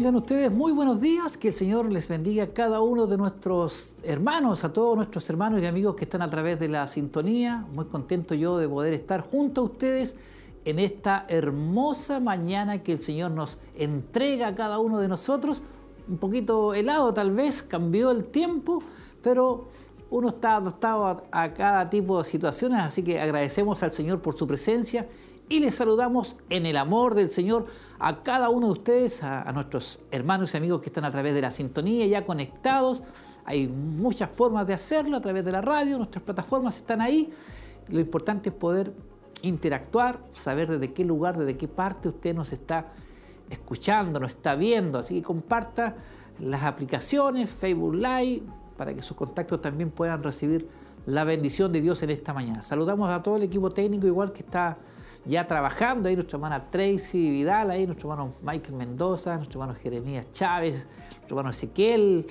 Tengan ustedes muy buenos días, que el Señor les bendiga a cada uno de nuestros hermanos, a todos nuestros hermanos y amigos que están a través de la sintonía. Muy contento yo de poder estar junto a ustedes en esta hermosa mañana que el Señor nos entrega a cada uno de nosotros. Un poquito helado tal vez, cambió el tiempo, pero uno está adaptado a, cada tipo de situaciones, así que agradecemos al Señor por su presencia y les saludamos en el amor del Señor a cada uno de ustedes, a, nuestros hermanos y amigos que están a través de la sintonía ya conectados. Hay muchas formas de hacerlo a través de la radio, nuestras plataformas están ahí. Lo importante es poder interactuar, saber desde qué lugar, desde qué parte usted nos está escuchando, nos está viendo. Así que comparta las aplicaciones, Facebook Live, para que sus contactos también puedan recibir la bendición de Dios en esta mañana. Saludamos a todo el equipo técnico, igual que está ya trabajando, ahí nuestra hermana Tracy Vidal, ahí nuestro hermano Michael Mendoza, nuestro hermano Jeremías Chávez, nuestro hermano Ezequiel,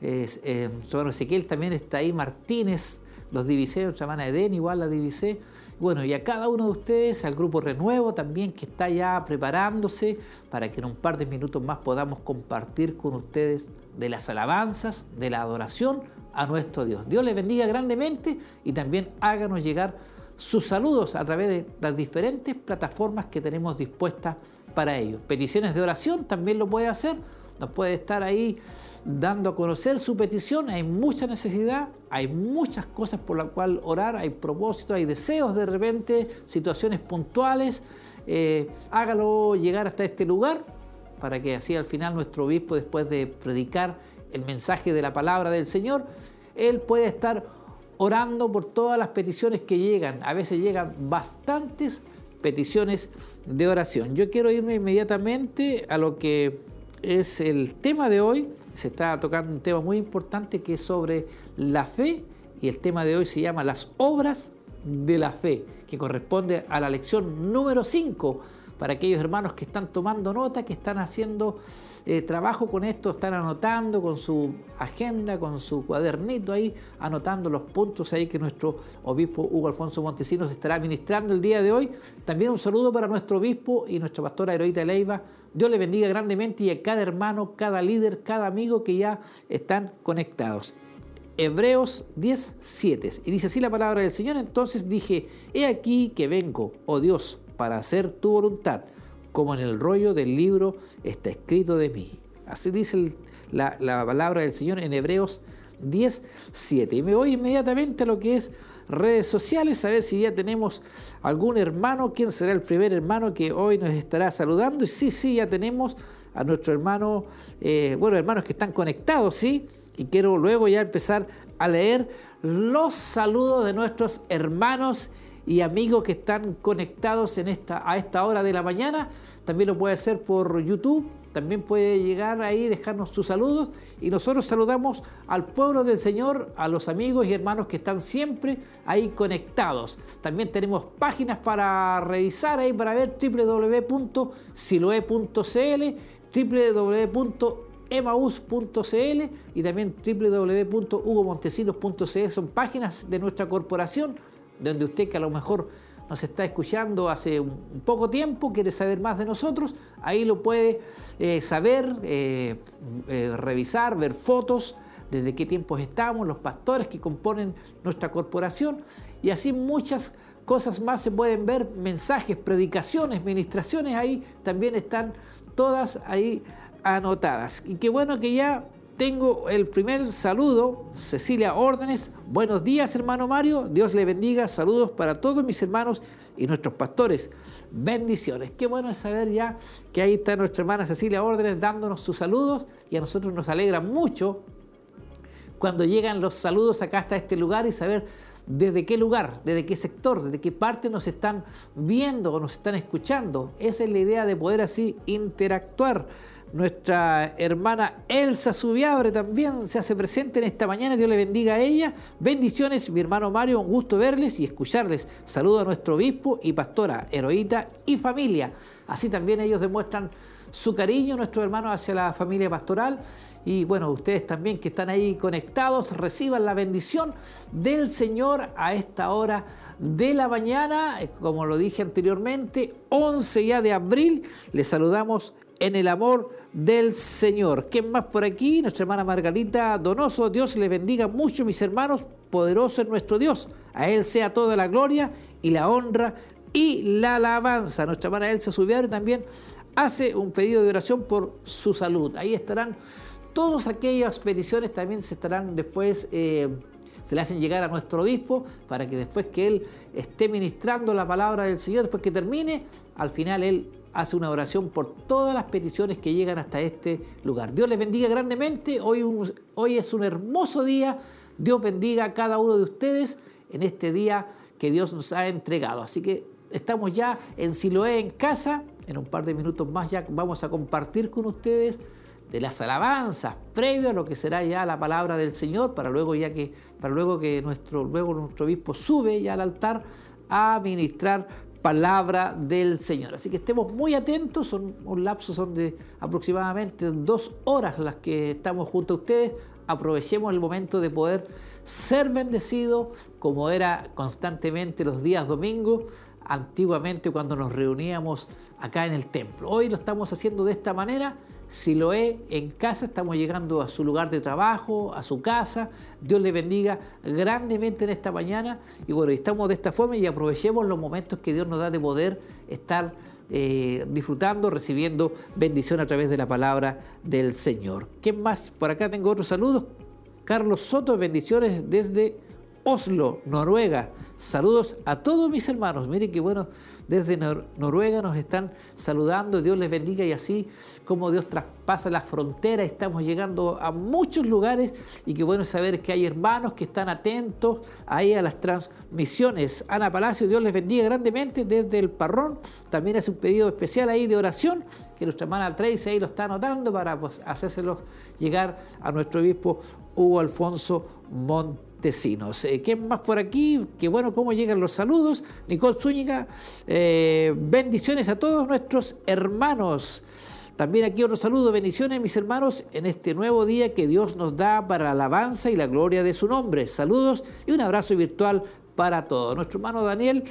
eh, nuestro hermano Ezequiel también está ahí, Martínez, los divisé, nuestra hermana Eden igual la divisé. Bueno, y a cada uno de ustedes, al grupo Renuevo también que está ya preparándose para que en un par de minutos más podamos compartir con ustedes de las alabanzas, de la adoración a nuestro Dios. Dios les bendiga grandemente y también háganos llegar sus saludos a través de las diferentes plataformas que tenemos dispuestas para ellos. Peticiones de oración también lo puede hacer, nos puede estar ahí dando a conocer su petición. Hay mucha necesidad, hay muchas cosas por las cuales orar, hay propósitos, hay deseos de repente, situaciones puntuales. Eh, hágalo llegar hasta este lugar para que así al final nuestro obispo, después de predicar el mensaje de la palabra del Señor, él puede estar orando por todas las peticiones que llegan. A veces llegan bastantes peticiones de oración. Yo quiero irme inmediatamente a lo que es el tema de hoy. Se está tocando un tema muy importante que es sobre la fe y el tema de hoy se llama las obras de la fe, que corresponde a la lección número 5 para aquellos hermanos que están tomando nota, que están haciendo eh, trabajo con esto, están anotando con su agenda, con su cuadernito ahí, anotando los puntos ahí que nuestro obispo Hugo Alfonso Montesinos estará ministrando el día de hoy. También un saludo para nuestro obispo y nuestra pastora Heroíta Leiva. Dios le bendiga grandemente y a cada hermano, cada líder, cada amigo que ya están conectados. Hebreos 10, 7. Y dice así la palabra del Señor. Entonces dije, he aquí que vengo, oh Dios, para hacer tu voluntad, como en el rollo del libro está escrito de mí. Así dice la, palabra del Señor en Hebreos 10, 7. Y me voy inmediatamente a lo que es redes sociales, a ver si ya tenemos algún hermano, quién será el primer hermano que hoy nos estará saludando. Y sí, sí, ya tenemos a nuestro hermano, eh, bueno, hermanos que están conectados, ¿sí? Y quiero luego ya empezar a leer los saludos de nuestros hermanos y amigos que están conectados en esta, a esta hora de la mañana. También lo puede hacer por YouTube, también puede llegar ahí, dejarnos sus saludos. Y nosotros saludamos al pueblo del Señor, a los amigos y hermanos que están siempre ahí conectados. También tenemos páginas para revisar ahí, para ver www.siloe.cl, www.emaus.cl y también www.hugomontesinos.cl. Son páginas de nuestra corporación donde usted que a lo mejor nos está escuchando hace un poco tiempo, quiere saber más de nosotros, ahí lo puede eh, saber, eh, eh, revisar, ver fotos, desde qué tiempos estamos, los pastores que componen nuestra corporación y así muchas cosas más se pueden ver, mensajes, predicaciones, ministraciones, ahí también están todas ahí anotadas. Y qué bueno que ya tengo el primer saludo, Cecilia Órdenes. Buenos días, hermano Mario. Dios le bendiga. Saludos para todos mis hermanos y nuestros pastores. Bendiciones. Qué bueno es saber ya que ahí está nuestra hermana Cecilia Órdenes dándonos sus saludos y a nosotros nos alegra mucho cuando llegan los saludos acá hasta este lugar y saber desde qué lugar, desde qué sector, desde qué parte nos están viendo o nos están escuchando. Esa es la idea de poder así interactuar nuestra hermana Elsa Subiabre también se hace presente en esta mañana. Dios le bendiga a ella. Bendiciones, mi hermano Mario. Un gusto verles y escucharles. Saludo a nuestro obispo y pastora, heroíta y familia. Así también ellos demuestran su cariño, nuestros hermanos, hacia la familia pastoral. Y bueno, ustedes también que están ahí conectados, reciban la bendición del Señor a esta hora de la mañana. Como lo dije anteriormente, 11 ya de abril, les saludamos en el amor del Señor. ¿Quién más por aquí? Nuestra hermana Margarita Donoso. Dios les bendiga mucho, mis hermanos. Poderoso es nuestro Dios. A Él sea toda la gloria y la honra y la alabanza. Nuestra hermana Elsa Subiar también hace un pedido de oración por su salud. Ahí estarán todas aquellas peticiones, también se estarán después, eh, se le hacen llegar a nuestro obispo para que después que él esté ministrando la palabra del Señor, después que termine, al final él hace una oración por todas las peticiones que llegan hasta este lugar. Dios les bendiga grandemente. Hoy, hoy es un hermoso día. Dios bendiga a cada uno de ustedes en este día que Dios nos ha entregado. Así que estamos ya en Siloé en casa. En un par de minutos más ya vamos a compartir con ustedes de las alabanzas previo a lo que será ya la palabra del Señor para luego ya que para luego que nuestro luego nuestro obispo sube ya al altar a ministrar palabra del Señor. Así que estemos muy atentos, son un lapso son de aproximadamente dos horas las que estamos junto a ustedes. Aprovechemos el momento de poder ser bendecidos como era constantemente los días domingos, antiguamente cuando nos reuníamos acá en el templo. Hoy lo estamos haciendo de esta manera si lo es en casa, estamos llegando a su lugar de trabajo, a su casa. Dios le bendiga grandemente en esta mañana. Y bueno, estamos de esta forma y aprovechemos los momentos que Dios nos da de poder estar eh, disfrutando, recibiendo bendición a través de la palabra del Señor. ¿Qué más? Por acá tengo otros saludos. Carlos Soto, bendiciones desde Oslo, Noruega. Saludos a todos mis hermanos. Miren qué bueno desde Noruega nos están saludando, Dios les bendiga y así como Dios traspasa la frontera, estamos llegando a muchos lugares y qué bueno saber que hay hermanos que están atentos ahí a las transmisiones. Ana Palacio, Dios les bendiga grandemente desde el Parrón, también hace un pedido especial ahí de oración que nuestra hermana Tracy ahí lo está anotando para pues, hacérselo llegar a nuestro obispo Hugo Alfonso Monte Tecinos. Eh, ¿Qué más por aquí? Qué bueno cómo llegan los saludos. Nicole Zúñiga, eh, bendiciones a todos nuestros hermanos. También aquí otro saludo, bendiciones mis hermanos en este nuevo día que Dios nos da para la alabanza y la gloria de su nombre. Saludos y un abrazo virtual para todos. Nuestro hermano Daniel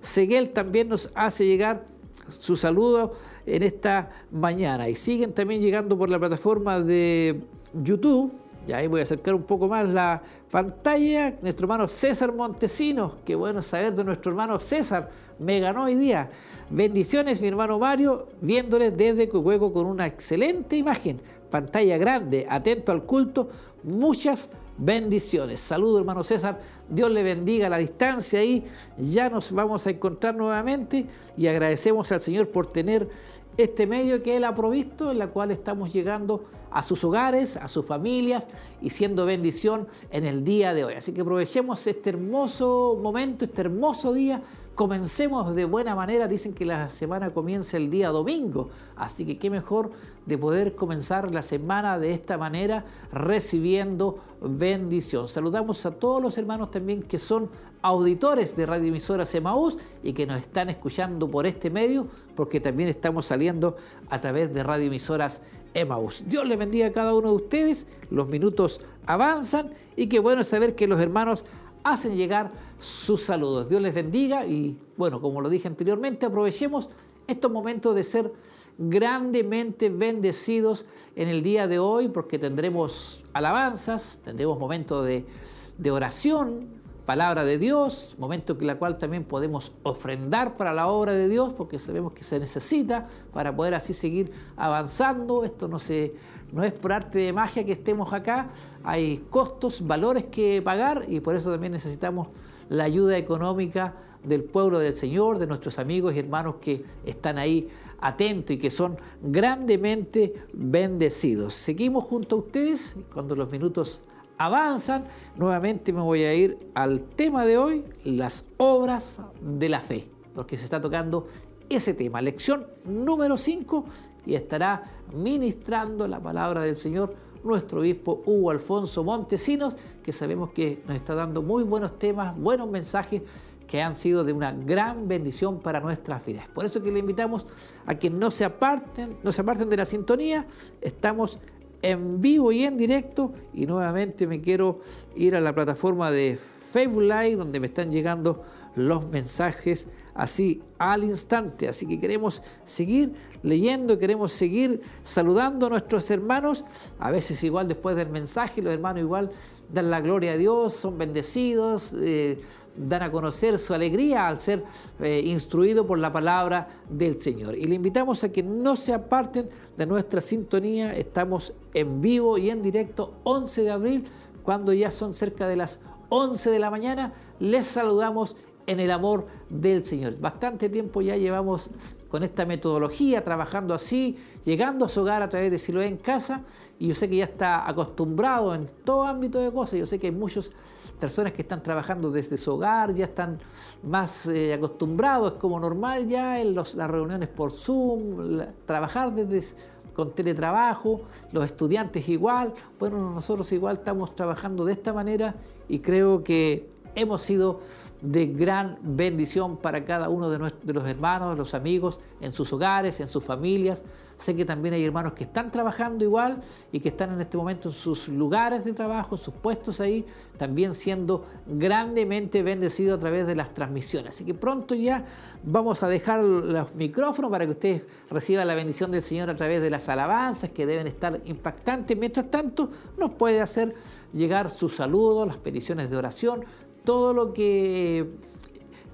Seguel también nos hace llegar su saludo en esta mañana. Y siguen también llegando por la plataforma de YouTube. Ya ahí voy a acercar un poco más la pantalla. Nuestro hermano César Montesinos. Qué bueno saber de nuestro hermano César. Me ganó hoy día. Bendiciones, mi hermano Mario, viéndoles desde juego con una excelente imagen. Pantalla grande, atento al culto. Muchas bendiciones. Saludo, hermano César. Dios le bendiga a la distancia ahí. Ya nos vamos a encontrar nuevamente y agradecemos al Señor por tener este medio que Él ha provisto, en la cual estamos llegando a sus hogares, a sus familias y siendo bendición en el día de hoy. Así que aprovechemos este hermoso momento, este hermoso día. Comencemos de buena manera. Dicen que la semana comienza el día domingo. Así que qué mejor de poder comenzar la semana de esta manera recibiendo bendición. Saludamos a todos los hermanos también que son auditores de Radio Emisoras Emaús y que nos están escuchando por este medio, porque también estamos saliendo a través de Radio Emisoras Emaús. Dios les bendiga a cada uno de ustedes, los minutos avanzan y qué bueno saber que los hermanos hacen llegar sus saludos. Dios les bendiga y bueno, como lo dije anteriormente, aprovechemos estos momentos de ser grandemente bendecidos en el día de hoy porque tendremos alabanzas, tendremos momentos de oración, palabra de Dios, momento en la cual también podemos ofrendar para la obra de Dios, porque sabemos que se necesita para poder así seguir avanzando. Esto no, se, no es por arte de magia que estemos acá, hay costos, valores que pagar y por eso también necesitamos la ayuda económica del pueblo del Señor, de nuestros amigos y hermanos que están ahí atentos y que son grandemente bendecidos. Seguimos junto a ustedes cuando los minutos avanzan, nuevamente me voy a ir al tema de hoy, las obras de la fe, porque se está tocando ese tema, lección número 5, y estará ministrando la palabra del Señor nuestro obispo Hugo Alfonso Montesinos, que sabemos que nos está dando muy buenos temas, buenos mensajes que han sido de una gran bendición para nuestras vidas. Por eso que le invitamos a que no se aparten, no se aparten de la sintonía. Estamos en vivo y en directo. Y nuevamente me quiero ir a la plataforma de Facebook Live, donde me están llegando los mensajes así al instante. Así que queremos seguir leyendo, queremos seguir saludando a nuestros hermanos. A veces igual después del mensaje, los hermanos igual dan la gloria a Dios, son bendecidos. Eh, dan a conocer su alegría al ser eh, instruido por la palabra del Señor. Y le invitamos a que no se aparten de nuestra sintonía. Estamos en vivo y en directo 11 de abril, cuando ya son cerca de las 11 de la mañana. Les saludamos en el amor del Señor. Bastante tiempo ya llevamos con esta metodología, trabajando así, llegando a su hogar a través de Siloé en casa, y yo sé que ya está acostumbrado en todo ámbito de cosas, yo sé que hay muchas personas que están trabajando desde su hogar, ya están más eh, acostumbrados, es como normal ya en las reuniones por Zoom, trabajar desde con teletrabajo, los estudiantes igual, bueno, nosotros igual estamos trabajando de esta manera y creo que hemos sido de gran bendición para cada uno de, los hermanos, los amigos, en sus hogares, en sus familias. Sé que también hay hermanos que están trabajando igual y que están en este momento en sus lugares de trabajo, en sus puestos ahí, también siendo grandemente bendecidos a través de las transmisiones. Así que pronto ya vamos a dejar los micrófonos para que ustedes reciban la bendición del Señor a través de las alabanzas que deben estar impactantes. Mientras tanto, nos puede hacer llegar sus saludos, las peticiones de oración, todo lo que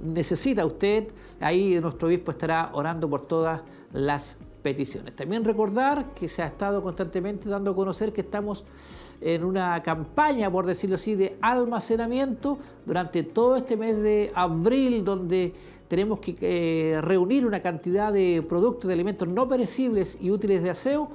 necesita usted, ahí nuestro obispo estará orando por todas las peticiones. También recordar que se ha estado constantemente dando a conocer que estamos en una campaña, por decirlo así, de almacenamiento durante todo este mes de abril, donde tenemos que eh, reunir una cantidad de productos, de alimentos no perecibles y útiles de aseo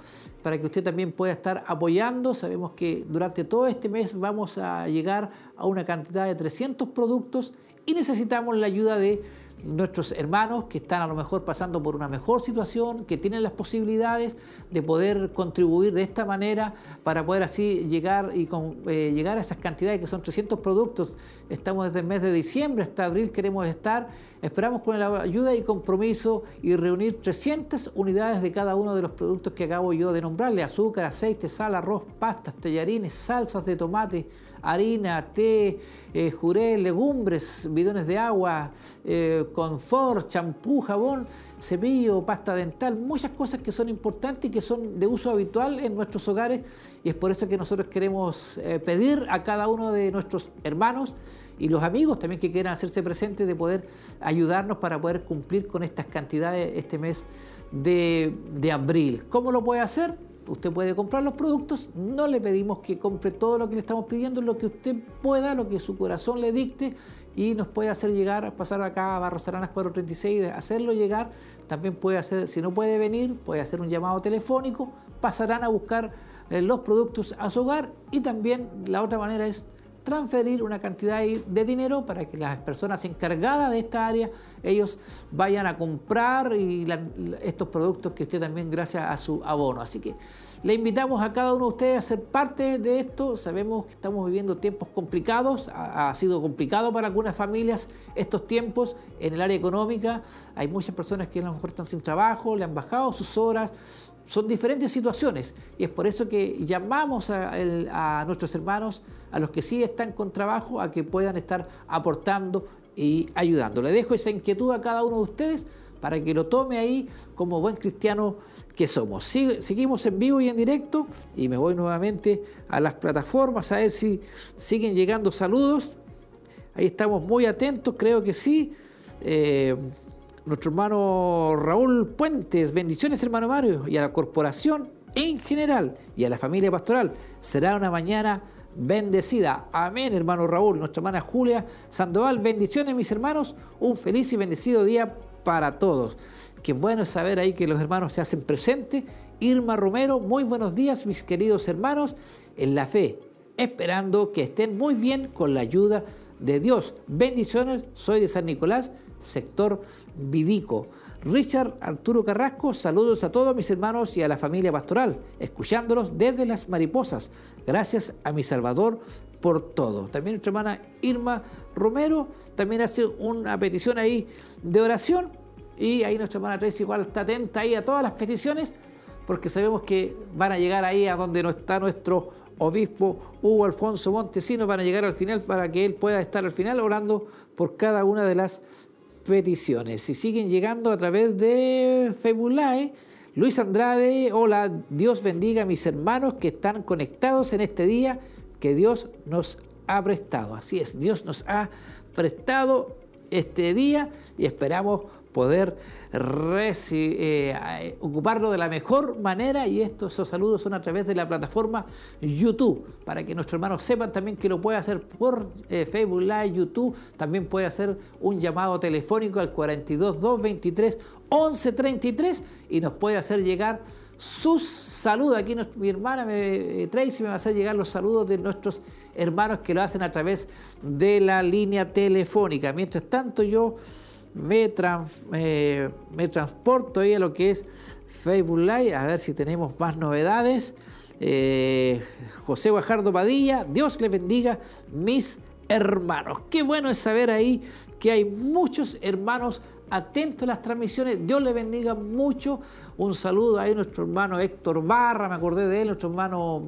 para que usted también pueda estar apoyando. Sabemos que durante todo este mes vamos a llegar a una cantidad de 300 productos y necesitamos la ayuda de nuestros hermanos que están a lo mejor pasando por una mejor situación, que tienen las posibilidades de poder contribuir de esta manera para poder así llegar y eh, llegar a esas cantidades que son 300 productos. Estamos desde el mes de diciembre hasta abril, queremos estar, esperamos con la ayuda y compromiso y reunir 300 unidades de cada uno de los productos que acabo yo de nombrarle, azúcar, aceite, sal, arroz, pastas, tallarines, salsas de tomate, harina, té, eh, juré, legumbres, bidones de agua, eh, confort, champú, jabón, cepillo, pasta dental, muchas cosas que son importantes y que son de uso habitual en nuestros hogares y es por eso que nosotros queremos eh, pedir a cada uno de nuestros hermanos y los amigos también que quieran hacerse presentes de poder ayudarnos para poder cumplir con estas cantidades este mes de, de abril. ¿Cómo lo puede hacer? Usted puede comprar los productos, no le pedimos que compre todo lo que le estamos pidiendo, lo que usted pueda, lo que su corazón le dicte y nos puede hacer llegar, pasar acá a Barros Aranas 436, hacerlo llegar, también puede hacer, si no puede venir, puede hacer un llamado telefónico, pasarán a buscar eh, los productos a su hogar y también la otra manera es transferir una cantidad de dinero para que las personas encargadas de esta área, ellos vayan a comprar estos productos que usted también gracias a su abono. Así que le invitamos a cada uno de ustedes a ser parte de esto. Sabemos que estamos viviendo tiempos complicados, ha sido complicado para algunas familias estos tiempos en el área económica. Hay muchas personas que a lo mejor están sin trabajo, le han bajado sus horas, son diferentes situaciones y es por eso que llamamos a, nuestros hermanos, a los que sí están con trabajo, a que puedan estar aportando y ayudando. Le dejo esa inquietud a cada uno de ustedes para que lo tome ahí como buen cristiano que somos. seguimos en vivo y en directo y me voy nuevamente a las plataformas a ver si siguen llegando saludos. Ahí estamos muy atentos, creo que sí. Eh, nuestro hermano Raúl Puentes. Bendiciones, hermano Mario, y a la corporación en general y a la familia pastoral. Será una mañana bendecida. Amén, hermano Raúl. Nuestra hermana Julia Sandoval. Bendiciones, mis hermanos. Un feliz y bendecido día para todos. Qué bueno saber ahí que los hermanos se hacen presentes. Irma Romero, muy buenos días, mis queridos hermanos, en la fe, esperando que estén muy bien con la ayuda de Dios. Bendiciones, soy de San Nicolás, sector Vidico. Richard Arturo Carrasco, saludos a todos mis hermanos y a la familia pastoral, escuchándolos desde las mariposas. Gracias a mi Salvador por todo. También nuestra hermana Irma Romero también hace una petición ahí de oración y ahí nuestra hermana Tracy igual está atenta ahí a todas las peticiones porque sabemos que van a llegar ahí a donde no está nuestro obispo Hugo Alfonso Montesinos, van a llegar al final para que él pueda estar al final orando por cada una de las peticiones. Y siguen llegando a través de Facebook Live. Luis Andrade, hola, Dios bendiga a mis hermanos que están conectados en este día que Dios nos ha prestado. Así es, Dios nos ha prestado este día y esperamos poder eh, ocuparlo de la mejor manera y estos saludos son a través de la plataforma YouTube para que nuestros hermanos sepan también que lo puede hacer por eh, Facebook Live, YouTube, también puede hacer un llamado telefónico al 42 223 1133 y nos puede hacer llegar sus saludos. Aquí mi hermana eh, Tracy me va a hacer llegar los saludos de nuestros hermanos que lo hacen a través de la línea telefónica. Mientras tanto yo me, eh, me transporto ahí a lo que es Facebook Live, a ver si tenemos más novedades. Eh, José Guajardo Padilla, Dios le bendiga, mis hermanos. Qué bueno es saber ahí que hay muchos hermanos atentos a las transmisiones. Dios le bendiga mucho. Un saludo ahí a nuestro hermano Héctor Barra, me acordé de él, nuestro hermano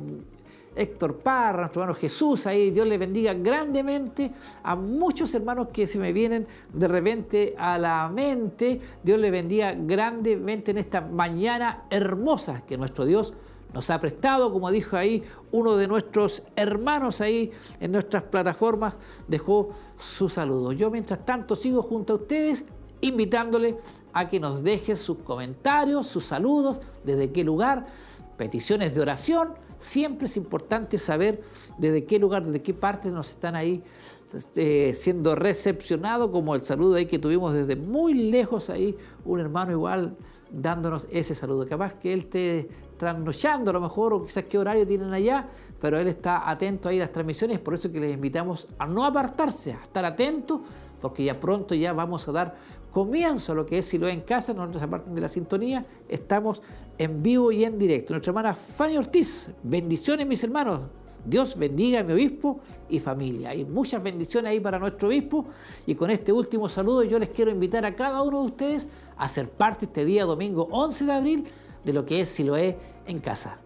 Héctor Parra, nuestro hermano Jesús, ahí Dios le bendiga grandemente a muchos hermanos que se me vienen de repente a la mente. Dios le bendiga grandemente en esta mañana hermosa que nuestro Dios nos ha prestado, como dijo ahí uno de nuestros hermanos ahí en nuestras plataformas, dejó su saludo. Yo mientras tanto sigo junto a ustedes invitándole a que nos deje sus comentarios, sus saludos, desde qué lugar, peticiones de oración. Siempre es importante saber desde qué lugar, desde qué parte nos están ahí este, siendo recepcionados, como el saludo ahí que tuvimos desde muy lejos ahí, un hermano igual dándonos ese saludo. Capaz que él esté trasnochando a lo mejor, o quizás qué horario tienen allá, pero él está atento ahí a las transmisiones, por eso que les invitamos a no apartarse, a estar atentos, porque ya pronto ya vamos a dar comienzo lo que es Silo en Casa, no nos aparten de la sintonía, estamos en vivo y en directo. Nuestra hermana Fanny Ortiz, bendiciones mis hermanos, Dios bendiga a mi obispo y familia. Hay muchas bendiciones ahí para nuestro obispo y con este último saludo yo les quiero invitar a cada uno de ustedes a ser parte este día domingo 11 de abril de lo que es Siloé en Casa.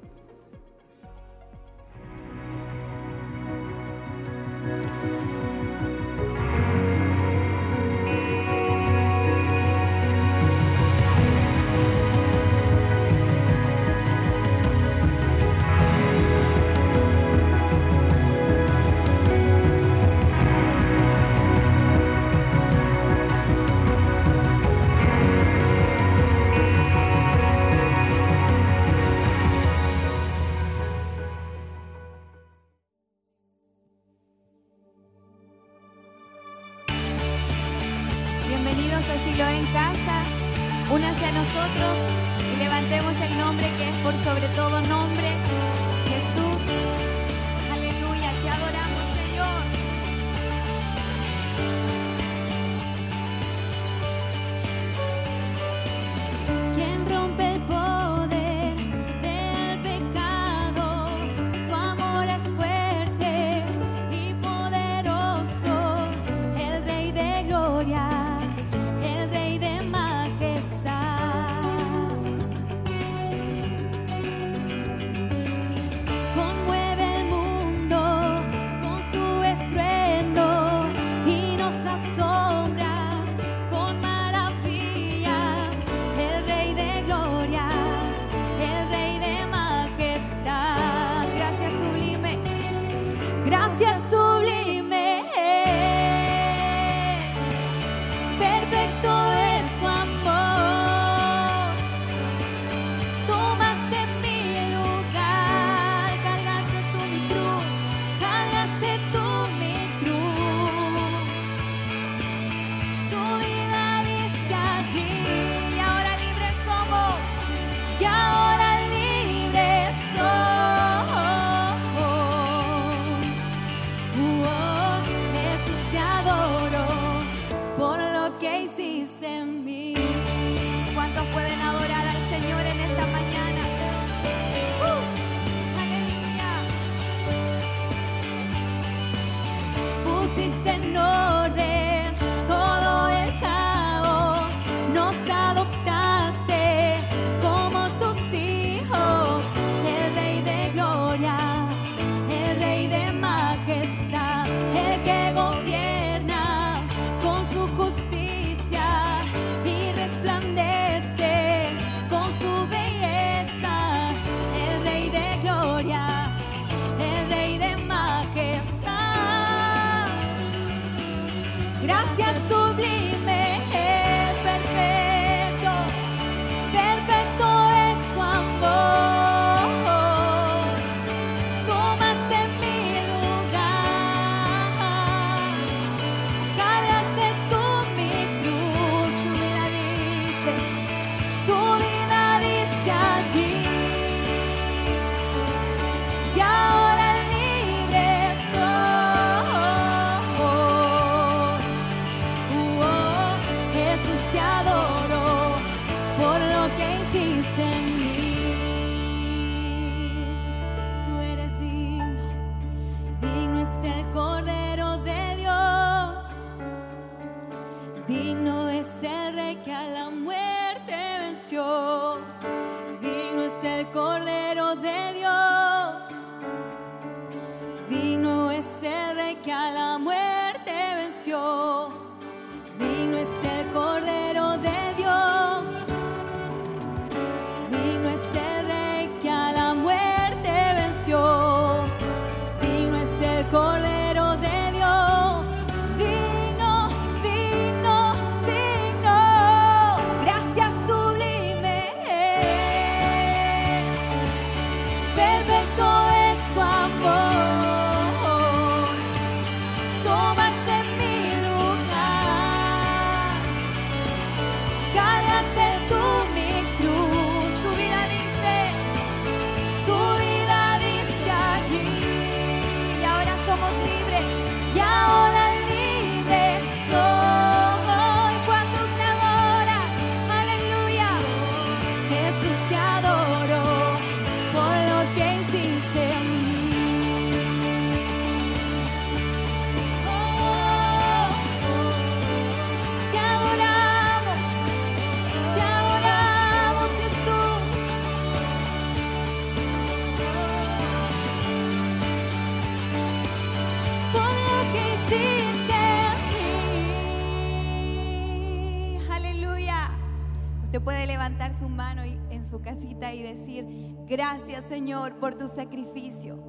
levantar su mano en su casita y decir, gracias Señor por tu sacrificio.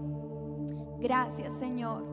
Gracias Señor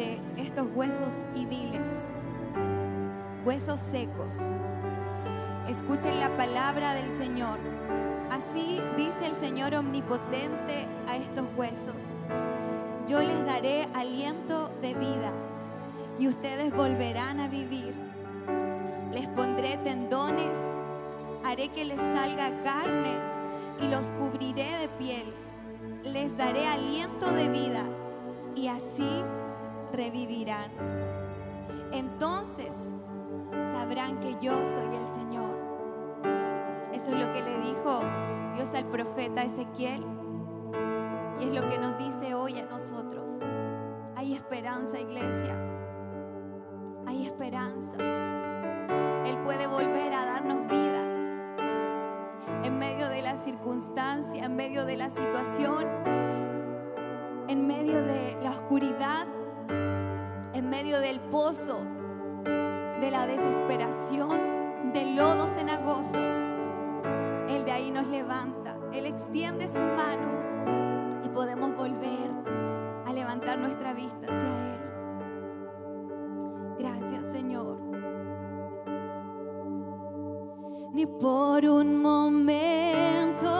estos huesos y diles, huesos secos, escuchen la palabra del Señor. Así dice el Señor omnipotente a estos huesos. Yo les daré aliento de vida y ustedes volverán a vivir. Les pondré tendones, haré que les salga carne y los cubriré de piel. Les daré aliento de vida y así revivirán. Entonces sabrán que yo soy el Señor. Eso es lo que le dijo Dios al profeta Ezequiel y es lo que nos dice hoy a nosotros. Hay esperanza, iglesia. Hay esperanza. Él puede volver a darnos vida en medio de la circunstancia, en medio de la situación, en medio de la oscuridad en medio del pozo, de la desesperación, del lodo cenagoso, Él de ahí nos levanta, Él extiende su mano y podemos volver a levantar nuestra vista hacia Él. Gracias Señor. Ni por un momento.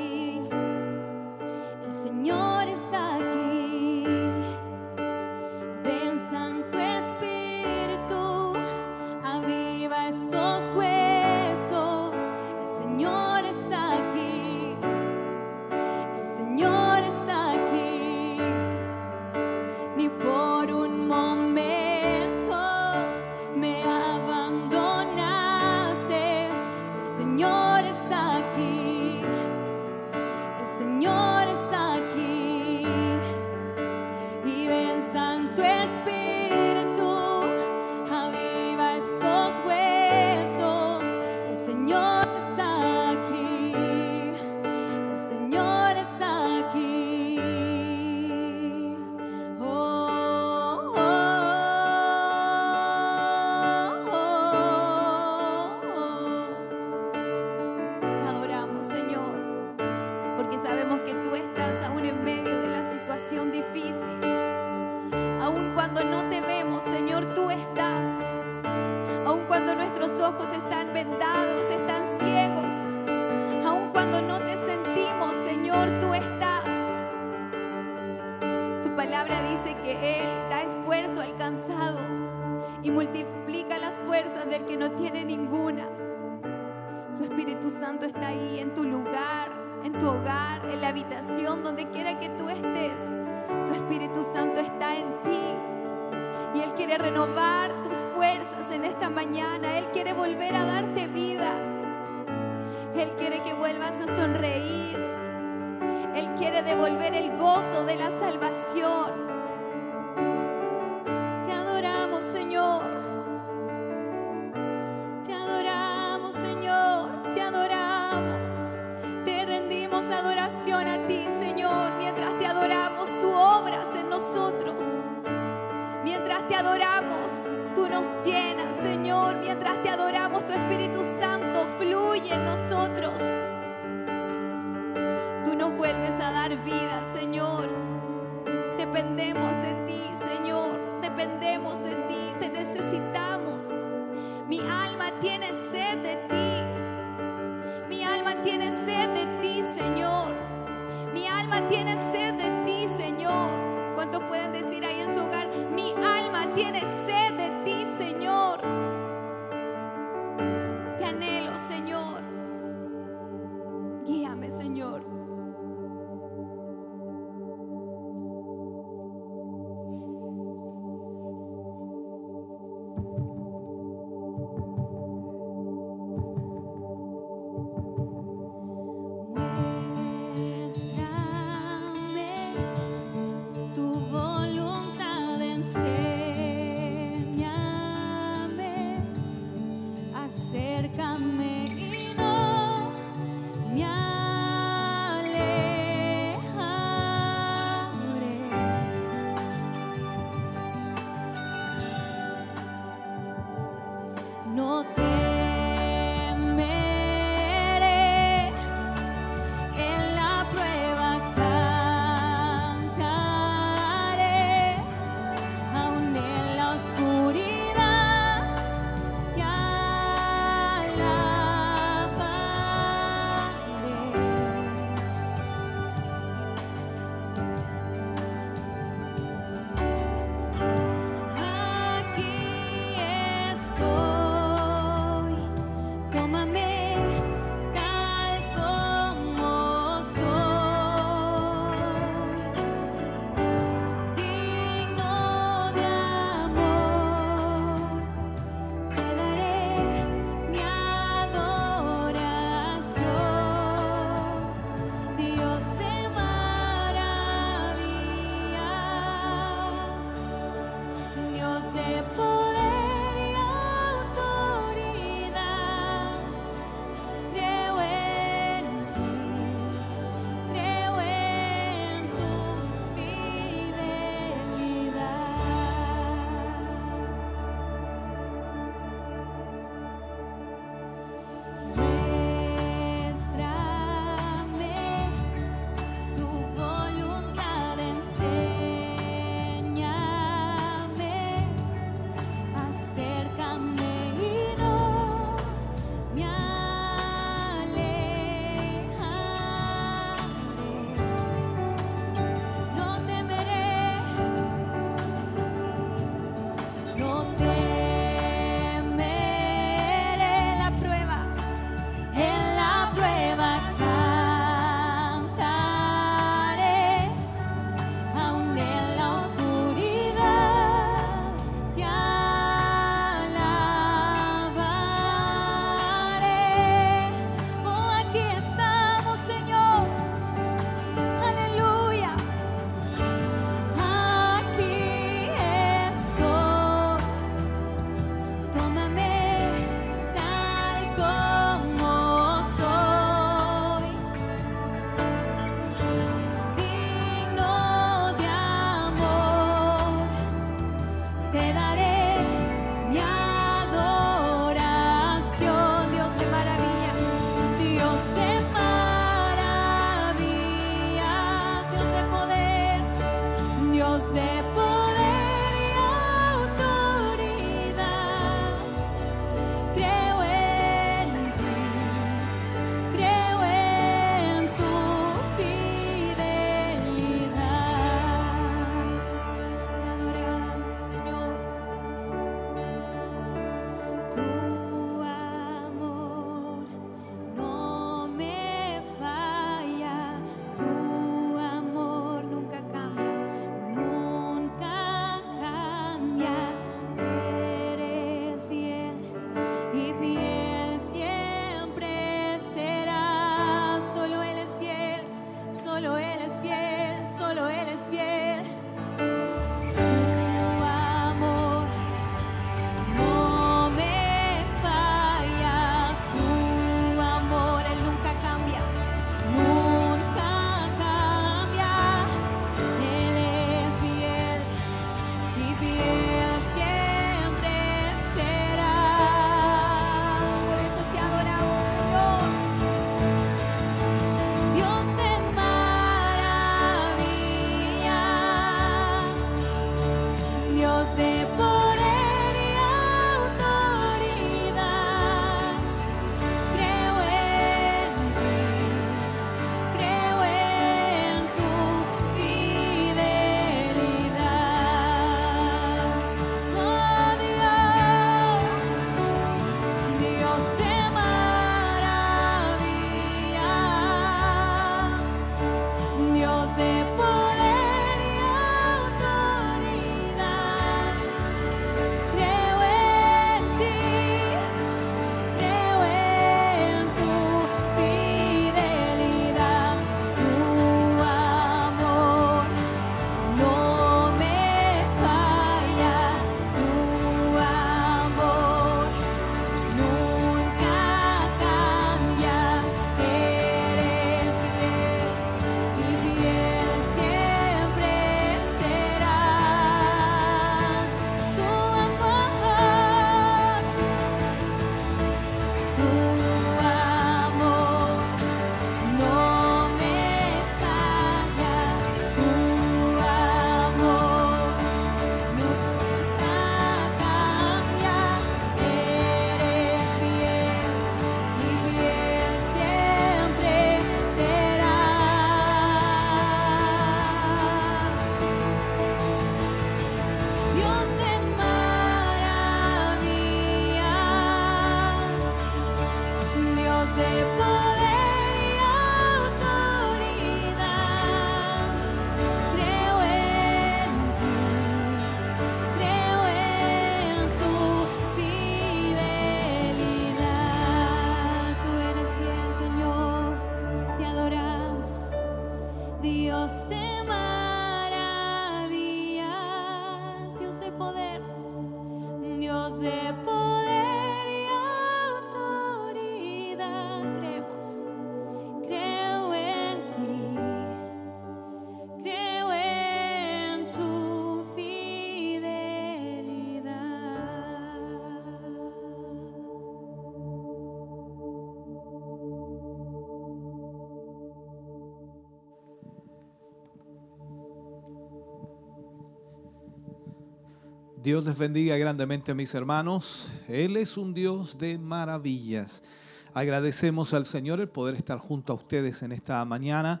Dios les bendiga grandemente a mis hermanos. Él es un Dios de maravillas. Agradecemos al Señor el poder estar junto a ustedes en esta mañana,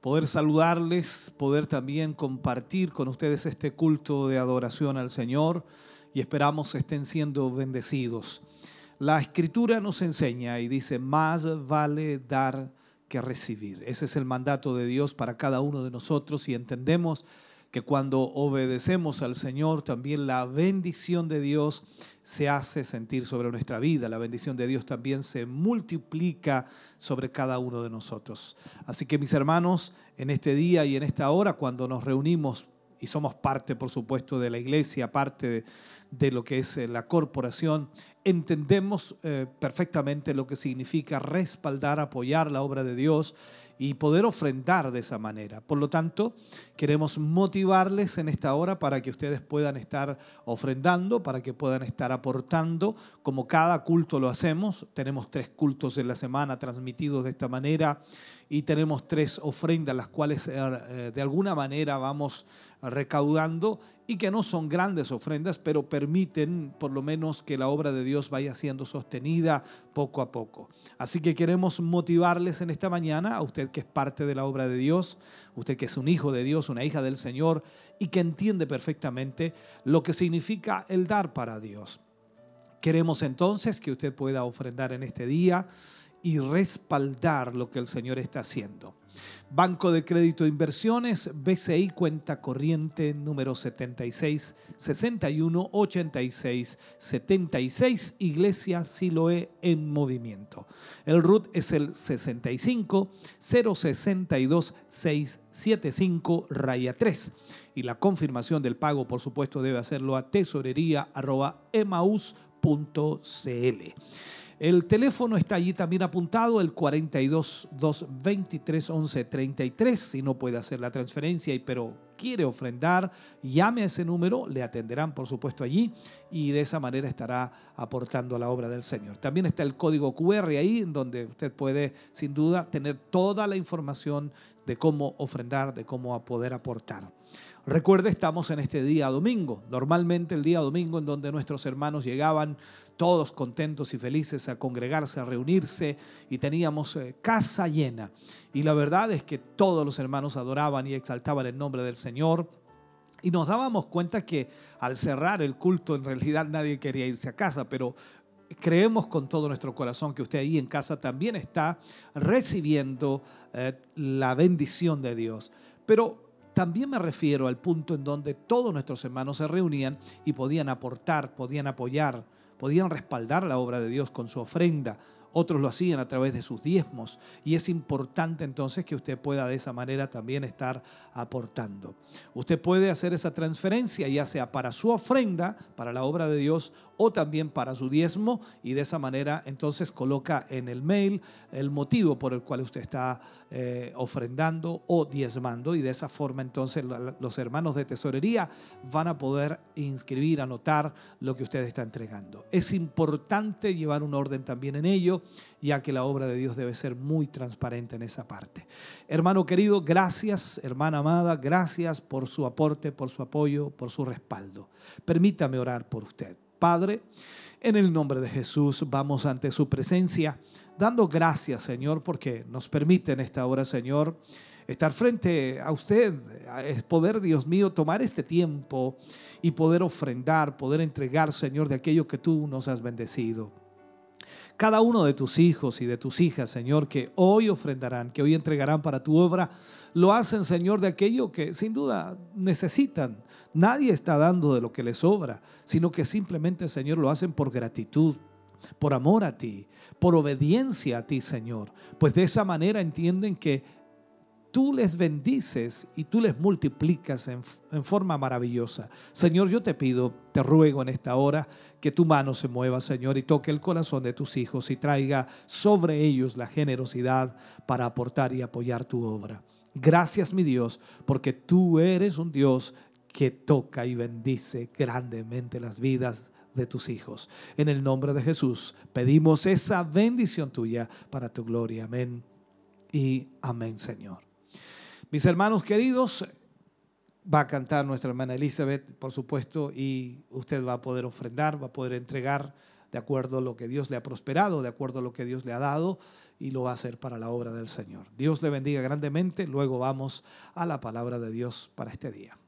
poder saludarles, poder también compartir con ustedes este culto de adoración al Señor y esperamos estén siendo bendecidos. La escritura nos enseña y dice, más vale dar que recibir. Ese es el mandato de Dios para cada uno de nosotros y entendemos que cuando obedecemos al Señor, también la bendición de Dios se hace sentir sobre nuestra vida. La bendición de Dios también se multiplica sobre cada uno de nosotros. Así que mis hermanos, en este día y en esta hora, cuando nos reunimos y somos parte, por supuesto, de la iglesia, parte de, lo que es eh, la corporación, entendemos eh, perfectamente lo que significa respaldar, apoyar la obra de Dios y poder ofrendar de esa manera. Por lo tanto, queremos motivarles en esta hora para que ustedes puedan estar ofrendando, para que puedan estar aportando, como cada culto lo hacemos. Tenemos tres cultos en la semana transmitidos de esta manera y tenemos tres ofrendas, las cuales eh, eh, de alguna manera vamos recaudando y que no son grandes ofrendas, pero permiten por lo menos que la obra de Dios vaya siendo sostenida poco a poco. Así que queremos motivarles en esta mañana, a usted que es parte de la obra de Dios, usted que es un hijo de Dios, una hija del Señor y que entiende perfectamente lo que significa el dar para Dios. Queremos entonces que usted pueda ofrendar en este día y respaldar lo que el Señor está haciendo. Banco de Crédito e Inversiones, BCI cuenta corriente número 76 61 86 76, Iglesia Siloé en movimiento. El RUT es el 65 062 675 raya 3 y la confirmación del pago por supuesto debe hacerlo a tesorería@emaus.cl. El teléfono está allí también apuntado, el 42 223 11 33. Si no puede hacer la transferencia, pero quiere ofrendar, llame a ese número, le atenderán por supuesto allí y de esa manera estará aportando a la obra del Señor. También está el código QR ahí, donde usted puede sin duda tener toda la información de cómo ofrendar, de cómo poder aportar. Recuerde, estamos en este día domingo, normalmente el día domingo en donde nuestros hermanos llegaban todos contentos y felices a congregarse, a reunirse y teníamos eh, casa llena. Y la verdad es que todos los hermanos adoraban y exaltaban el nombre del Señor. Y nos dábamos cuenta que al cerrar el culto en realidad nadie quería irse a casa, pero creemos con todo nuestro corazón que usted ahí en casa también está recibiendo eh, la bendición de Dios. Pero también me refiero al punto en donde todos nuestros hermanos se reunían y podían aportar, podían apoyar podían respaldar la obra de Dios con su ofrenda, otros lo hacían a través de sus diezmos y es importante entonces que usted pueda de esa manera también estar aportando. Usted puede hacer esa transferencia ya sea para su ofrenda, para la obra de Dios o también para su diezmo y de esa manera entonces coloca en el mail el motivo por el cual usted está eh, ofrendando o diezmando y de esa forma entonces los hermanos de tesorería van a poder inscribir, anotar lo que usted está entregando. Es importante llevar un orden también en ello, ya que la obra de Dios debe ser muy transparente en esa parte. Hermano querido, gracias, hermana amada, gracias por su aporte, por su apoyo, por su respaldo. Permítame orar por usted. Padre, en el nombre de Jesús vamos ante su presencia, dando gracias, Señor, porque nos permite en esta hora, Señor, estar frente a usted, es poder, Dios mío, tomar este tiempo y poder ofrendar, poder entregar, Señor, de aquello que tú nos has bendecido. Cada uno de tus hijos y de tus hijas, Señor, que hoy ofrendarán, que hoy entregarán para tu obra, lo hacen, Señor, de aquello que sin duda necesitan. Nadie está dando de lo que les sobra, sino que simplemente, Señor, lo hacen por gratitud, por amor a ti, por obediencia a ti, Señor. Pues de esa manera entienden que tú les bendices y tú les multiplicas en, forma maravillosa. Señor, yo te pido, te ruego en esta hora que tu mano se mueva, Señor, y toque el corazón de tus hijos y traiga sobre ellos la generosidad para aportar y apoyar tu obra. Gracias, mi Dios, porque tú eres un Dios que toca y bendice grandemente las vidas de tus hijos. En el nombre de Jesús pedimos esa bendición tuya para tu gloria. Amén y amén, Señor. Mis hermanos queridos, Va a cantar nuestra hermana Elizabeth, por supuesto, y usted va a poder ofrendar, va a poder entregar de acuerdo a lo que Dios le ha prosperado, de acuerdo a lo que Dios le ha dado, y lo va a hacer para la obra del Señor. Dios le bendiga grandemente. Luego vamos a la palabra de Dios para este día.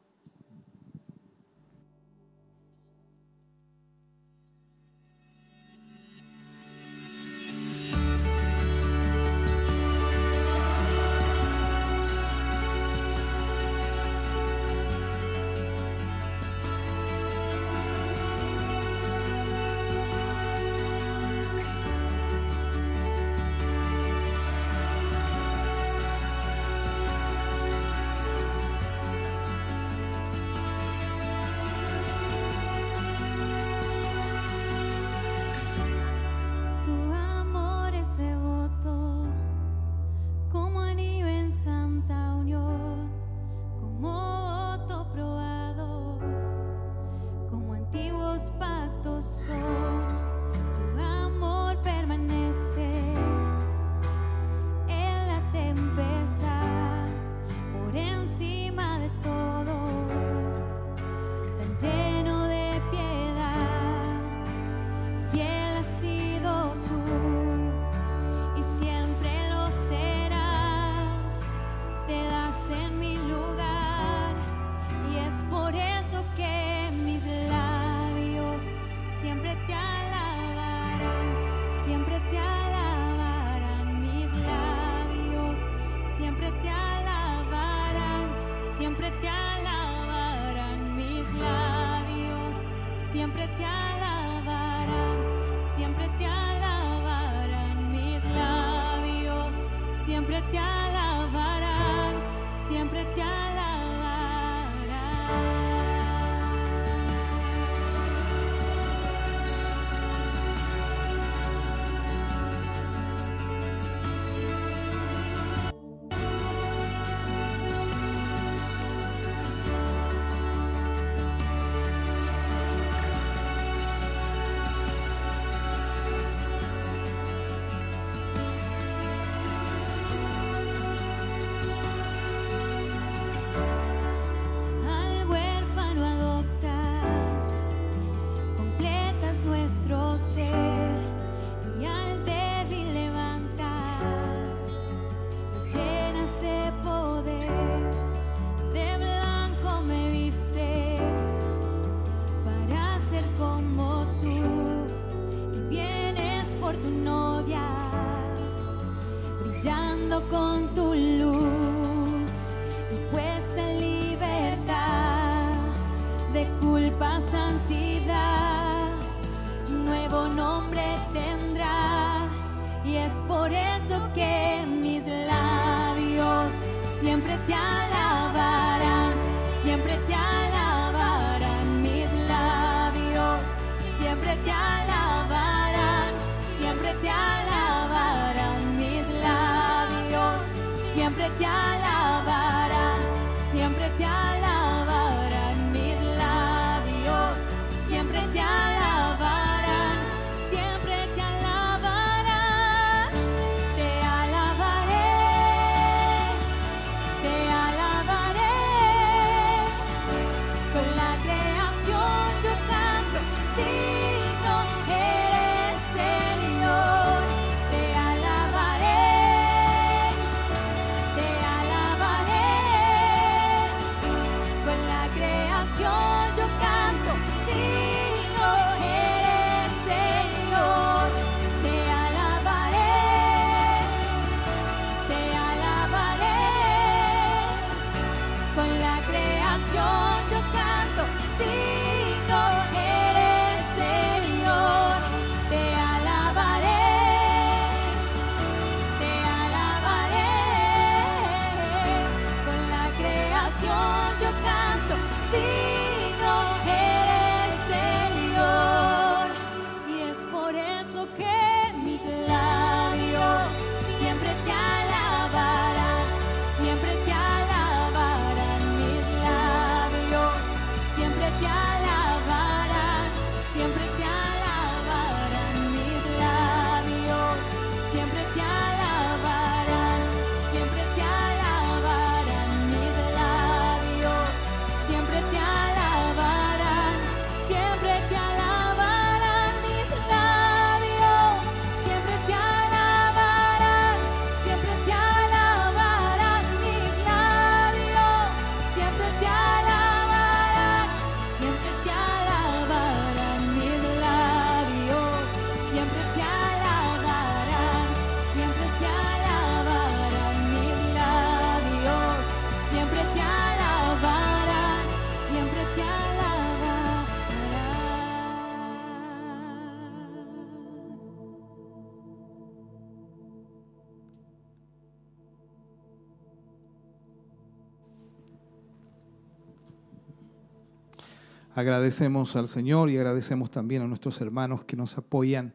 Agradecemos al Señor y agradecemos también a nuestros hermanos que nos apoyan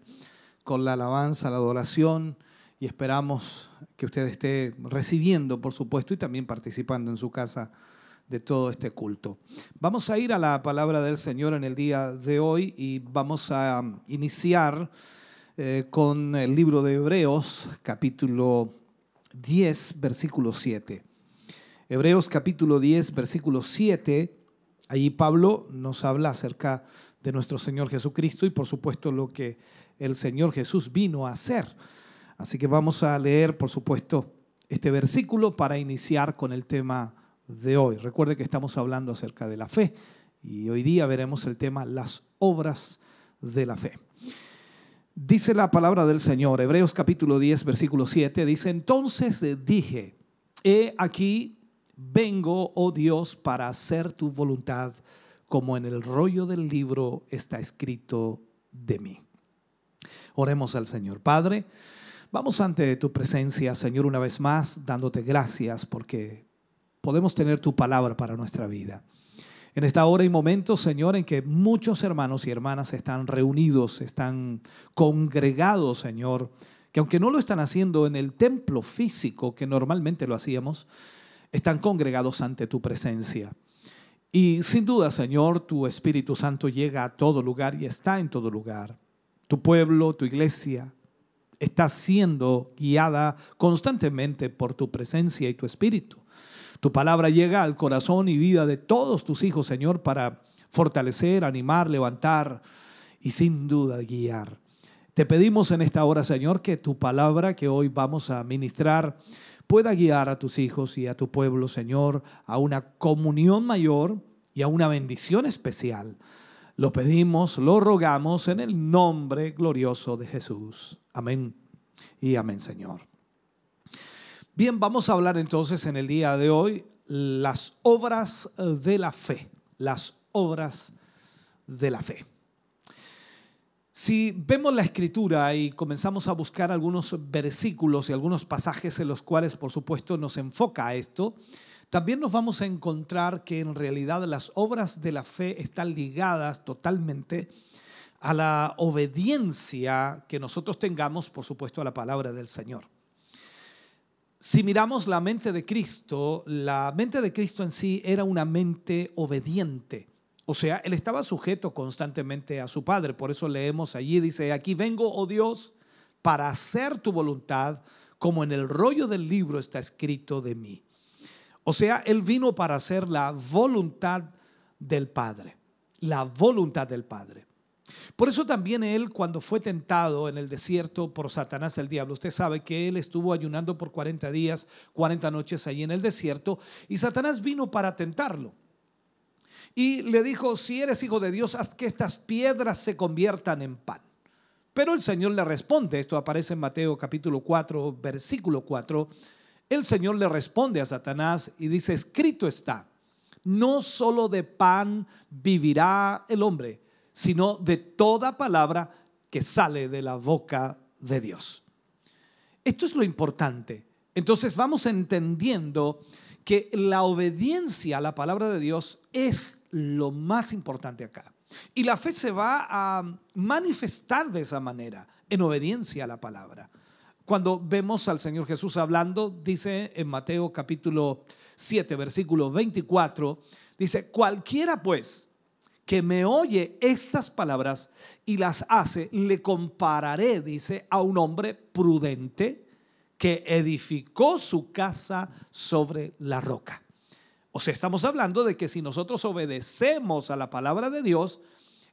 con la alabanza, la adoración y esperamos que usted esté recibiendo, por supuesto, y también participando en su casa de todo este culto. Vamos a ir a la palabra del Señor en el día de hoy y vamos a iniciar eh, con el libro de Hebreos, capítulo 10, versículo 7. Hebreos capítulo 10, versículo 7. Allí Pablo nos habla acerca de nuestro Señor Jesucristo y por supuesto lo que el Señor Jesús vino a hacer. Así que vamos a leer, por supuesto, este versículo para iniciar con el tema de hoy. Recuerde que estamos hablando acerca de la fe y hoy día veremos el tema las obras de la fe. Dice la palabra del Señor, Hebreos capítulo 10, versículo 7, dice, entonces dije, he aquí, vengo, oh Dios, para hacer tu voluntad, como en el rollo del libro está escrito de mí. Oremos al Señor. Padre, vamos ante tu presencia, Señor, una vez más, dándote gracias porque podemos tener tu palabra para nuestra vida. En esta hora y momento, Señor, en que muchos hermanos y hermanas están reunidos, están congregados, Señor, que aunque no lo están haciendo en el templo físico que normalmente lo hacíamos, están congregados ante tu presencia. Y sin duda, Señor, tu Espíritu Santo llega a todo lugar y está en todo lugar. Tu pueblo, tu iglesia, está siendo guiada constantemente por tu presencia y tu Espíritu. Tu palabra llega al corazón y vida de todos tus hijos, Señor, para fortalecer, animar, levantar y sin duda guiar. Te pedimos en esta hora, Señor, que tu palabra que hoy vamos a ministrar pueda guiar a tus hijos y a tu pueblo, Señor, a una comunión mayor y a una bendición especial. Lo pedimos, lo rogamos en el nombre glorioso de Jesús. Amén y amén, Señor. Bien, vamos a hablar entonces en el día de hoy las obras de la fe, las obras de la fe. Si vemos la escritura y comenzamos a buscar algunos versículos y algunos pasajes en los cuales por supuesto nos enfoca a esto, también nos vamos a encontrar que en realidad las obras de la fe están ligadas totalmente a la obediencia que nosotros tengamos, por supuesto, a la palabra del Señor si miramos la mente de Cristo, la mente de Cristo en sí era una mente obediente. O sea, él estaba sujeto constantemente a su Padre. Por eso leemos allí, dice, aquí vengo, oh Dios, para hacer tu voluntad, como en el rollo del libro está escrito de mí. O sea, él vino para hacer la voluntad del Padre, la voluntad del Padre. Por eso también él, cuando fue tentado en el desierto por Satanás el diablo, usted sabe que él estuvo ayunando por 40 días, 40 noches allí en el desierto, y Satanás vino para tentarlo. Y le dijo, si eres hijo de Dios, haz que estas piedras se conviertan en pan. Pero el Señor le responde, esto aparece en Mateo capítulo 4, versículo 4, el Señor le responde a Satanás y dice, escrito está, no solo de pan vivirá el hombre, sino de toda palabra que sale de la boca de Dios. Esto es lo importante. Entonces vamos entendiendo que la obediencia a la palabra de Dios es lo más importante acá. Y la fe se va a manifestar de esa manera, en obediencia a la palabra. Cuando vemos al Señor Jesús hablando, dice en Mateo capítulo 7, versículo 24, dice, cualquiera pues que me oye estas palabras y las hace, le compararé, dice, a un hombre prudente que edificó su casa sobre la roca. O sea, estamos hablando de que si nosotros obedecemos a la palabra de Dios,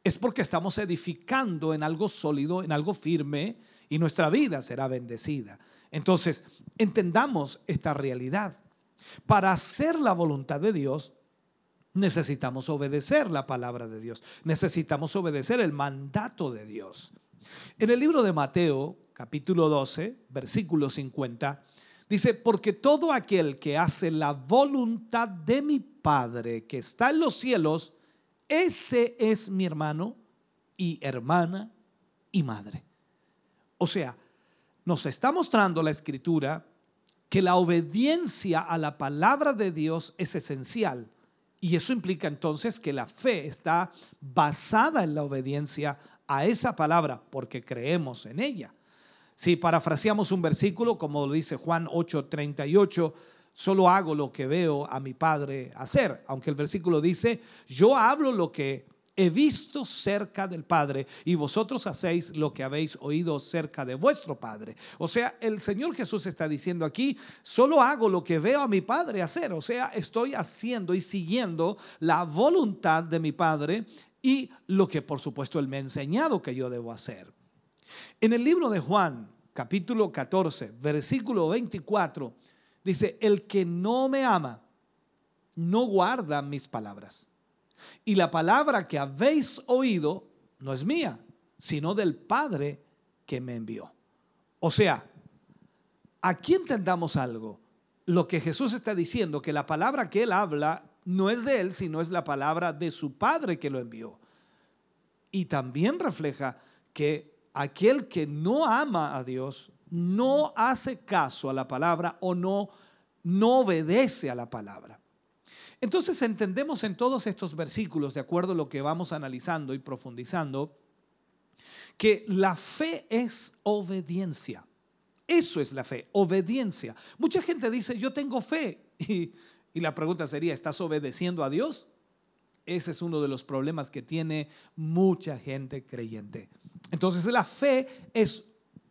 es porque estamos edificando en algo sólido, en algo firme, y nuestra vida será bendecida. Entonces, entendamos esta realidad. Para hacer la voluntad de Dios, necesitamos obedecer la palabra de Dios, necesitamos obedecer el mandato de Dios. En el libro de Mateo, capítulo 12, versículo 50, dice, porque todo aquel que hace la voluntad de mi Padre que está en los cielos, ese es mi hermano y hermana y madre. O sea, nos está mostrando la escritura que la obediencia a la palabra de Dios es esencial Y eso implica entonces que la fe está basada en la obediencia a esa palabra porque creemos en ella. Si parafraseamos un versículo, como lo dice Juan 8:38, solo hago lo que veo a mi Padre hacer, aunque el versículo dice, yo hablo lo que he visto cerca del Padre y vosotros hacéis lo que habéis oído cerca de vuestro Padre. O sea, el Señor Jesús está diciendo aquí, solo hago lo que veo a mi Padre hacer. O sea, estoy haciendo y siguiendo la voluntad de mi Padre y lo que por supuesto Él me ha enseñado que yo debo hacer. En el libro de Juan, capítulo 14, versículo 24, dice, el que no me ama, no guarda mis palabras. Y la palabra que habéis oído no es mía, sino del Padre que me envió. O sea, aquí entendamos algo. Lo que Jesús está diciendo, que la palabra que él habla no es de él, sino es la palabra de su Padre que lo envió. Y también refleja que aquel que no ama a Dios no hace caso a la palabra o no, no obedece a la palabra. Entonces entendemos en todos estos versículos, de acuerdo a lo que vamos analizando y profundizando, que la fe es obediencia. Eso es la fe, obediencia. Mucha gente dice, yo tengo fe. Y, y, la pregunta sería, ¿estás obedeciendo a Dios? Ese es uno de los problemas que tiene mucha gente creyente. Entonces la fe es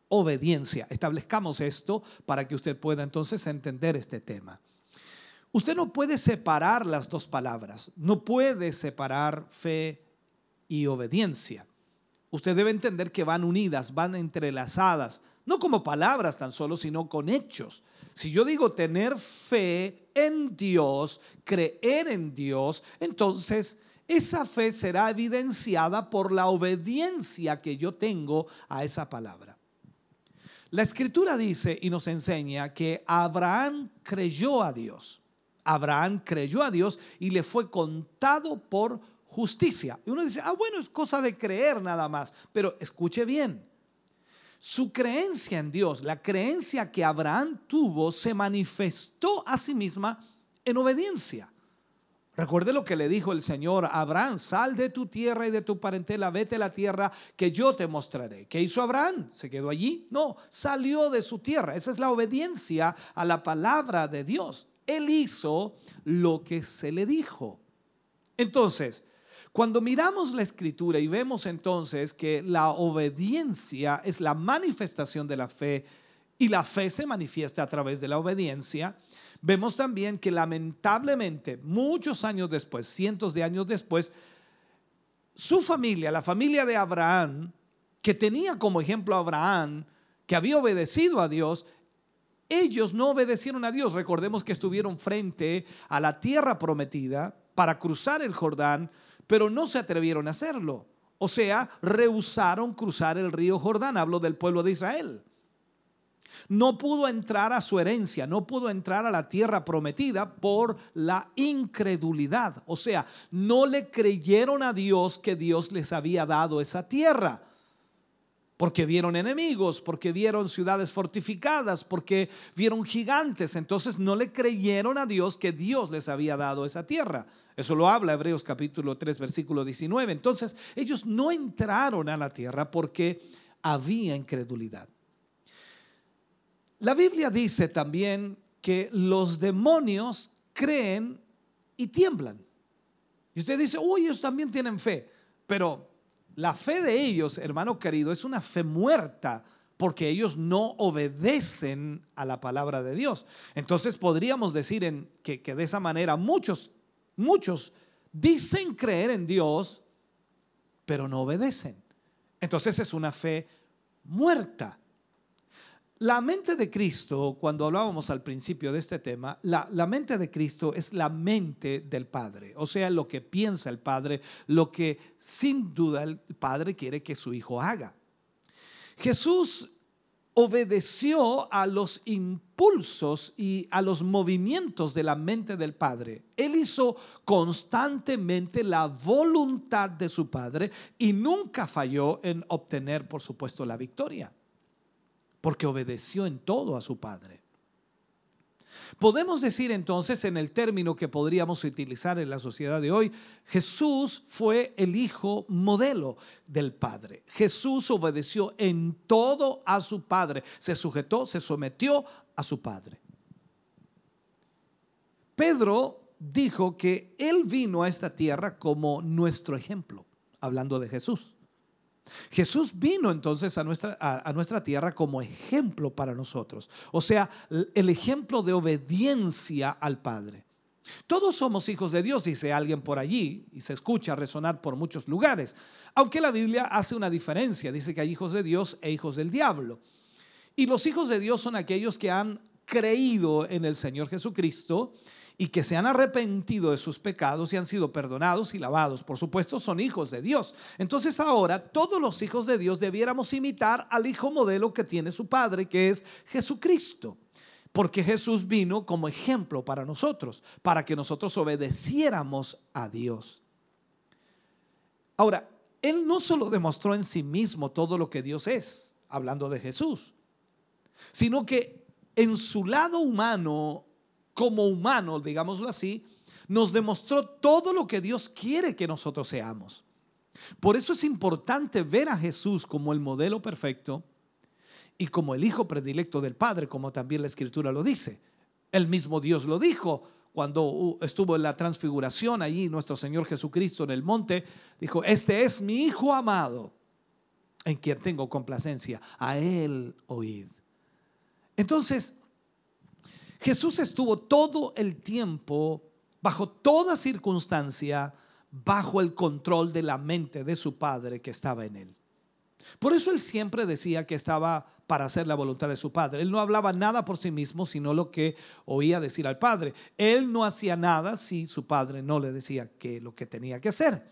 obediencia. Establezcamos esto para que usted pueda entonces entender este tema. Usted no puede separar las dos palabras, no puede separar fe y obediencia. Usted debe entender que van unidas, van entrelazadas, no como palabras tan solo, sino con hechos. Si yo digo tener fe en Dios, creer en Dios, entonces esa fe será evidenciada por la obediencia que yo tengo a esa palabra. La escritura dice y nos enseña que Abraham creyó a Dios. Abraham creyó a Dios y le fue contado por justicia. Y uno dice, ah, bueno, es cosa de creer nada más. Pero escuche bien, su creencia en Dios, la creencia que Abraham tuvo, se manifestó a sí misma en obediencia. Recuerde lo que le dijo el Señor a Abraham, sal de tu tierra y de tu parentela, vete a la tierra que yo te mostraré. ¿Qué hizo Abraham? ¿Se quedó allí? No, salió de su tierra. Esa es la obediencia a la palabra de Dios. Él hizo lo que se le dijo. Entonces, cuando miramos la escritura y vemos entonces que la obediencia es la manifestación de la fe y la fe se manifiesta a través de la obediencia, vemos también que lamentablemente muchos años después, cientos de años después, su familia, la familia de Abraham, que tenía como ejemplo a Abraham, que había obedecido a Dios, ellos no obedecieron a Dios. Recordemos que estuvieron frente a la tierra prometida para cruzar el Jordán, pero no se atrevieron a hacerlo. O sea, rehusaron cruzar el río Jordán. Hablo del pueblo de Israel. No pudo entrar a su herencia, no pudo entrar a la tierra prometida por la incredulidad. O sea, no le creyeron a Dios que Dios les había dado esa tierra porque vieron enemigos, porque vieron ciudades fortificadas, porque vieron gigantes. Entonces no le creyeron a Dios que Dios les había dado esa tierra. Eso lo habla Hebreos capítulo 3, versículo 19. Entonces ellos no entraron a la tierra porque había incredulidad. La Biblia dice también que los demonios creen y tiemblan. Y usted dice, uy, ellos también tienen fe. Pero la fe de ellos, hermano querido, es una fe muerta porque ellos no obedecen a la palabra de Dios. Entonces podríamos decir que, que de esa manera muchos, muchos dicen creer en Dios, pero no obedecen. Entonces es una fe muerta. La mente de Cristo, cuando hablábamos al principio de este tema, la, la, mente de Cristo es la mente del Padre, o sea, lo que piensa el Padre, lo que sin duda el Padre quiere que su Hijo haga. Jesús obedeció a los impulsos y a los movimientos de la mente del Padre. Él hizo constantemente la voluntad de su Padre y nunca falló en obtener, por supuesto, la victoria porque obedeció en todo a su Padre. Podemos decir entonces en el término que podríamos utilizar en la sociedad de hoy, Jesús fue el hijo modelo del Padre. Jesús obedeció en todo a su Padre, se sujetó, se sometió a su Padre. Pedro dijo que él vino a esta tierra como nuestro ejemplo, hablando de Jesús. Jesús vino entonces a nuestra, a, nuestra, tierra como ejemplo para nosotros, o sea, el ejemplo de obediencia al Padre. Todos somos hijos de Dios, dice alguien por allí, y se escucha resonar por muchos lugares, aunque la Biblia hace una diferencia, dice que hay hijos de Dios e hijos del diablo. Y los hijos de Dios son aquellos que han creído en el Señor Jesucristo y que se han arrepentido de sus pecados y han sido perdonados y lavados. Por supuesto, son hijos de Dios. Entonces ahora todos los hijos de Dios debiéramos imitar al hijo modelo que tiene su padre, que es Jesucristo. Porque Jesús vino como ejemplo para nosotros, para que nosotros obedeciéramos a Dios. Ahora, Él no solo demostró en sí mismo todo lo que Dios es, hablando de Jesús, sino que en su lado humano como humano, digámoslo así, nos demostró todo lo que Dios quiere que nosotros seamos. Por eso es importante ver a Jesús como el modelo perfecto y como el Hijo predilecto del Padre, como también la Escritura lo dice. El mismo Dios lo dijo cuando estuvo en la transfiguración allí, nuestro Señor Jesucristo en el monte, dijo, este es mi Hijo amado, en quien tengo complacencia, a Él oíd. Entonces, Jesús estuvo todo el tiempo, bajo toda circunstancia, bajo el control de la mente de su Padre que estaba en él. Por eso él siempre decía que estaba para hacer la voluntad de su Padre. Él no hablaba nada por sí mismo, sino lo que oía decir al Padre. Él no hacía nada si su Padre no le decía que lo que tenía que hacer.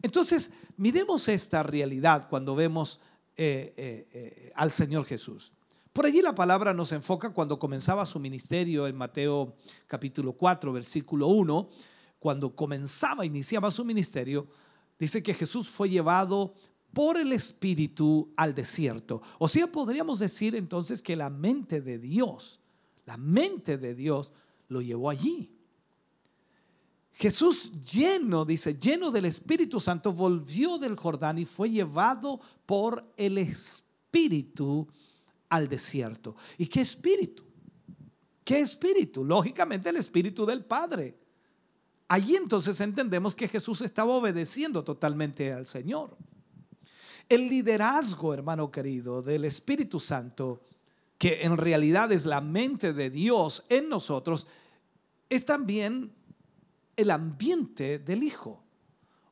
Entonces, miremos esta realidad cuando vemos eh, eh, eh, al Señor Jesús. Por allí la palabra nos enfoca cuando comenzaba su ministerio en Mateo capítulo 4, versículo 1, cuando comenzaba, iniciaba su ministerio, dice que Jesús fue llevado por el Espíritu al desierto. O sea, podríamos decir entonces que la mente de Dios, la mente de Dios lo llevó allí. Jesús lleno, dice, lleno del Espíritu Santo, volvió del Jordán y fue llevado por el Espíritu al desierto. ¿Y qué espíritu? ¿Qué espíritu? Lógicamente el espíritu del Padre. Allí entonces entendemos que Jesús estaba obedeciendo totalmente al Señor. El liderazgo, hermano querido, del Espíritu Santo, que en realidad es la mente de Dios en nosotros, es también el ambiente del Hijo.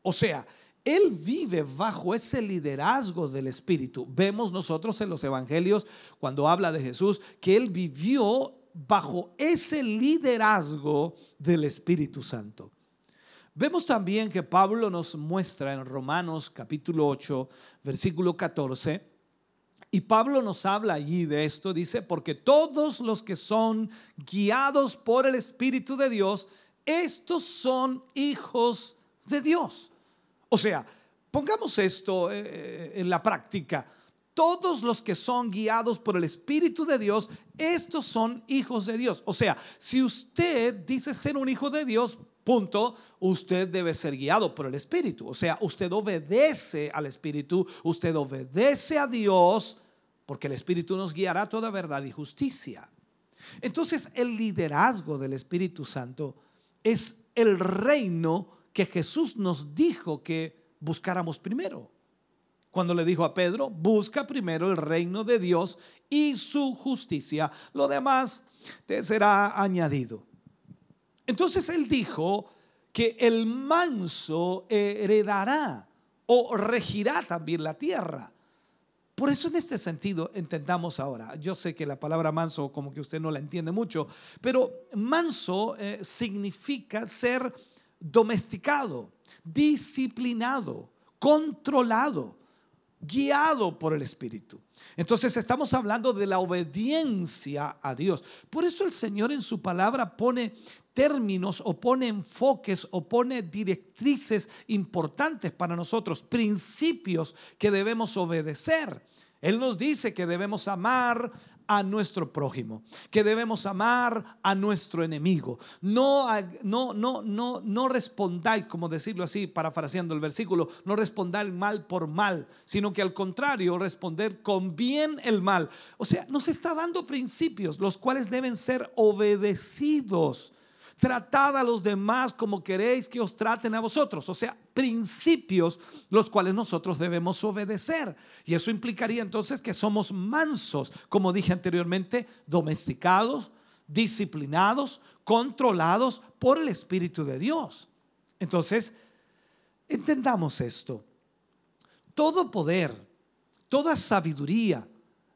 O sea, él vive bajo ese liderazgo del Espíritu. Vemos nosotros en los Evangelios, cuando habla de Jesús, que Él vivió bajo ese liderazgo del Espíritu Santo. Vemos también que Pablo nos muestra en Romanos capítulo 8, versículo 14, y Pablo nos habla allí de esto, dice, porque todos los que son guiados por el Espíritu de Dios, estos son hijos de Dios. O sea, pongamos esto eh, eh, en la práctica. Todos los que son guiados por el Espíritu de Dios, estos son hijos de Dios. O sea, si usted dice ser un hijo de Dios, punto, usted debe ser guiado por el Espíritu. O sea, usted obedece al Espíritu, usted obedece a Dios, porque el Espíritu nos guiará toda verdad y justicia. Entonces, el liderazgo del Espíritu Santo es el reino que Jesús nos dijo que buscáramos primero. Cuando le dijo a Pedro, busca primero el reino de Dios y su justicia, lo demás te será añadido. Entonces él dijo que el manso heredará o regirá también la tierra. Por eso en este sentido entendamos ahora, yo sé que la palabra manso como que usted no la entiende mucho, pero manso eh, significa ser domesticado, disciplinado, controlado, guiado por el Espíritu. Entonces estamos hablando de la obediencia a Dios. Por eso el Señor en su palabra pone términos o pone enfoques o pone directrices importantes para nosotros, principios que debemos obedecer. Él nos dice que debemos amar a nuestro prójimo, que debemos amar a nuestro enemigo. No, no, no, no, no respondáis, como decirlo así, parafraseando el versículo, no respondáis mal por mal, sino que al contrario, responder con bien el mal. O sea, nos está dando principios los cuales deben ser obedecidos. Tratad a los demás como queréis que os traten a vosotros. O sea, principios los cuales nosotros debemos obedecer. Y eso implicaría entonces que somos mansos, como dije anteriormente, domesticados, disciplinados, controlados por el Espíritu de Dios. Entonces, entendamos esto. Todo poder, toda sabiduría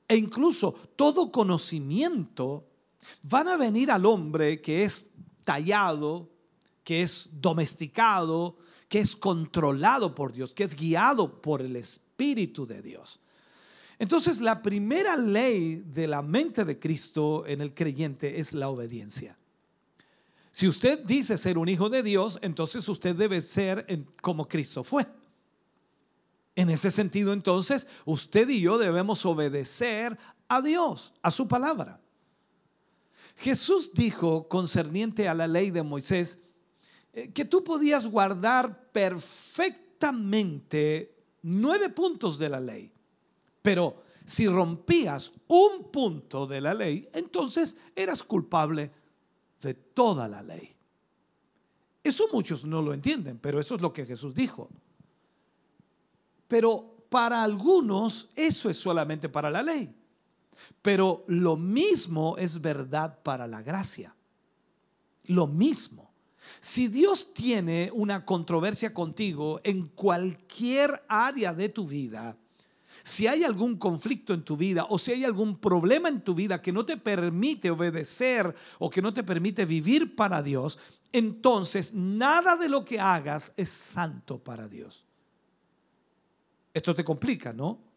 e incluso todo conocimiento van a venir al hombre que es tallado, que es domesticado, que es controlado por Dios, que es guiado por el Espíritu de Dios. Entonces, la primera ley de la mente de Cristo en el creyente es la obediencia. Si usted dice ser un hijo de Dios, entonces usted debe ser como Cristo fue. En ese sentido, entonces, usted y yo debemos obedecer a Dios, a su palabra. Jesús dijo concerniente a la ley de Moisés eh, que tú podías guardar perfectamente nueve puntos de la ley, pero si rompías un punto de la ley, entonces eras culpable de toda la ley. Eso muchos no lo entienden, pero eso es lo que Jesús dijo. Pero para algunos eso es solamente para la ley. Pero lo mismo es verdad para la gracia. Lo mismo. Si Dios tiene una controversia contigo en cualquier área de tu vida, si hay algún conflicto en tu vida o si hay algún problema en tu vida que no te permite obedecer o que no te permite vivir para Dios, entonces nada de lo que hagas es santo para Dios. Esto te complica, ¿no?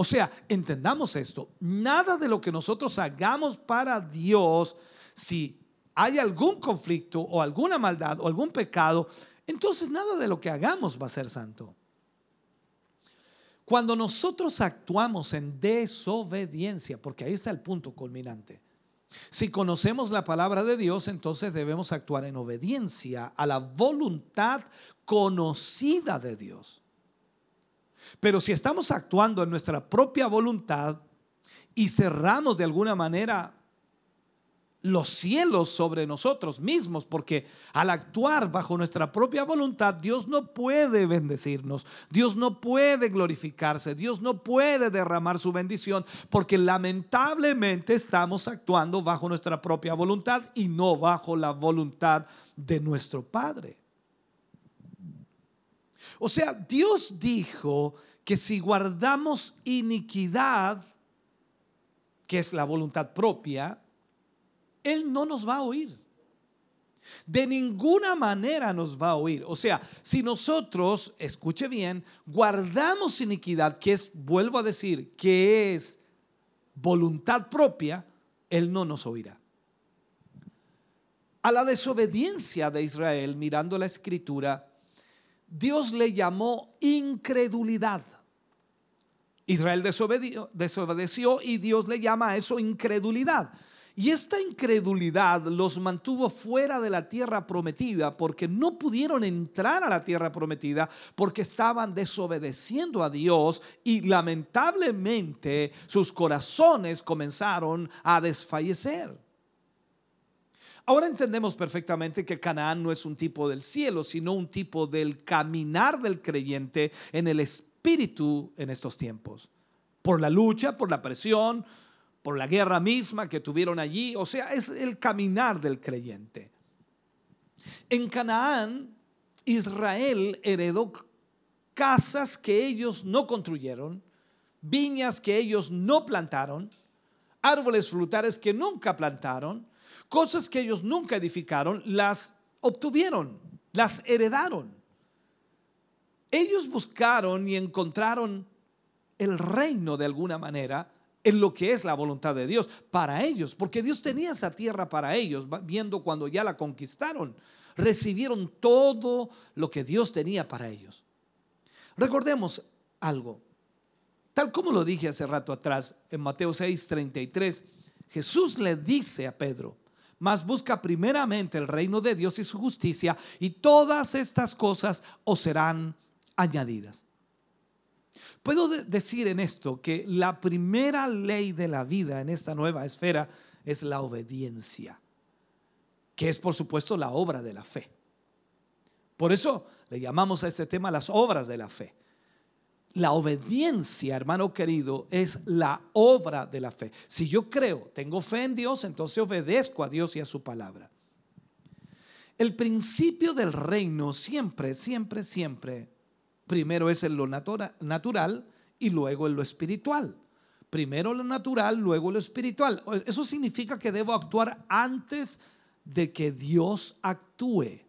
O sea, entendamos esto, nada de lo que nosotros hagamos para Dios, si hay algún conflicto o alguna maldad o algún pecado, entonces nada de lo que hagamos va a ser santo. Cuando nosotros actuamos en desobediencia, porque ahí está el punto culminante, si conocemos la palabra de Dios, entonces debemos actuar en obediencia a la voluntad conocida de Dios. Pero si estamos actuando en nuestra propia voluntad y cerramos de alguna manera los cielos sobre nosotros mismos, porque al actuar bajo nuestra propia voluntad, Dios no puede bendecirnos, Dios no puede glorificarse, Dios no puede derramar su bendición, porque lamentablemente estamos actuando bajo nuestra propia voluntad y no bajo la voluntad de nuestro Padre. O sea, Dios dijo que si guardamos iniquidad, que es la voluntad propia, Él no nos va a oír. De ninguna manera nos va a oír. O sea, si nosotros, escuche bien, guardamos iniquidad, que es, vuelvo a decir, que es voluntad propia, Él no nos oirá. A la desobediencia de Israel, mirando la escritura, Dios le llamó incredulidad. Israel desobedeció, y Dios le llama a eso incredulidad. Y esta incredulidad los mantuvo fuera de la tierra prometida porque no pudieron entrar a la tierra prometida porque estaban desobedeciendo a Dios y lamentablemente sus corazones comenzaron a desfallecer. Ahora entendemos perfectamente que Canaán no es un tipo del cielo, sino un tipo del caminar del creyente en el espíritu en estos tiempos. Por la lucha, por la presión, por la guerra misma que tuvieron allí. O sea, es el caminar del creyente. En Canaán, Israel heredó casas que ellos no construyeron, viñas que ellos no plantaron, árboles frutales que nunca plantaron, Cosas que ellos nunca edificaron, las obtuvieron, las heredaron. Ellos buscaron y encontraron el reino de alguna manera en lo que es la voluntad de Dios para ellos, porque Dios tenía esa tierra para ellos, viendo cuando ya la conquistaron, recibieron todo lo que Dios tenía para ellos. Recordemos algo, Tal como lo dije hace rato atrás en Mateo 6:33, Jesús le dice a Pedro, mas busca primeramente el reino de Dios y su justicia, y todas estas cosas os serán añadidas. Puedo decir en esto que la primera ley de la vida en esta nueva esfera es la obediencia, que es por supuesto la obra de la fe. Por eso le llamamos a este tema las obras de la fe. La obediencia, hermano querido, es la obra de la fe. Si yo creo, tengo fe en Dios, entonces obedezco a Dios y a su palabra. El principio del reino siempre, siempre, siempre, primero es en lo natural y luego en lo espiritual. Primero lo natural, luego lo espiritual. Eso significa que debo actuar antes de que Dios actúe.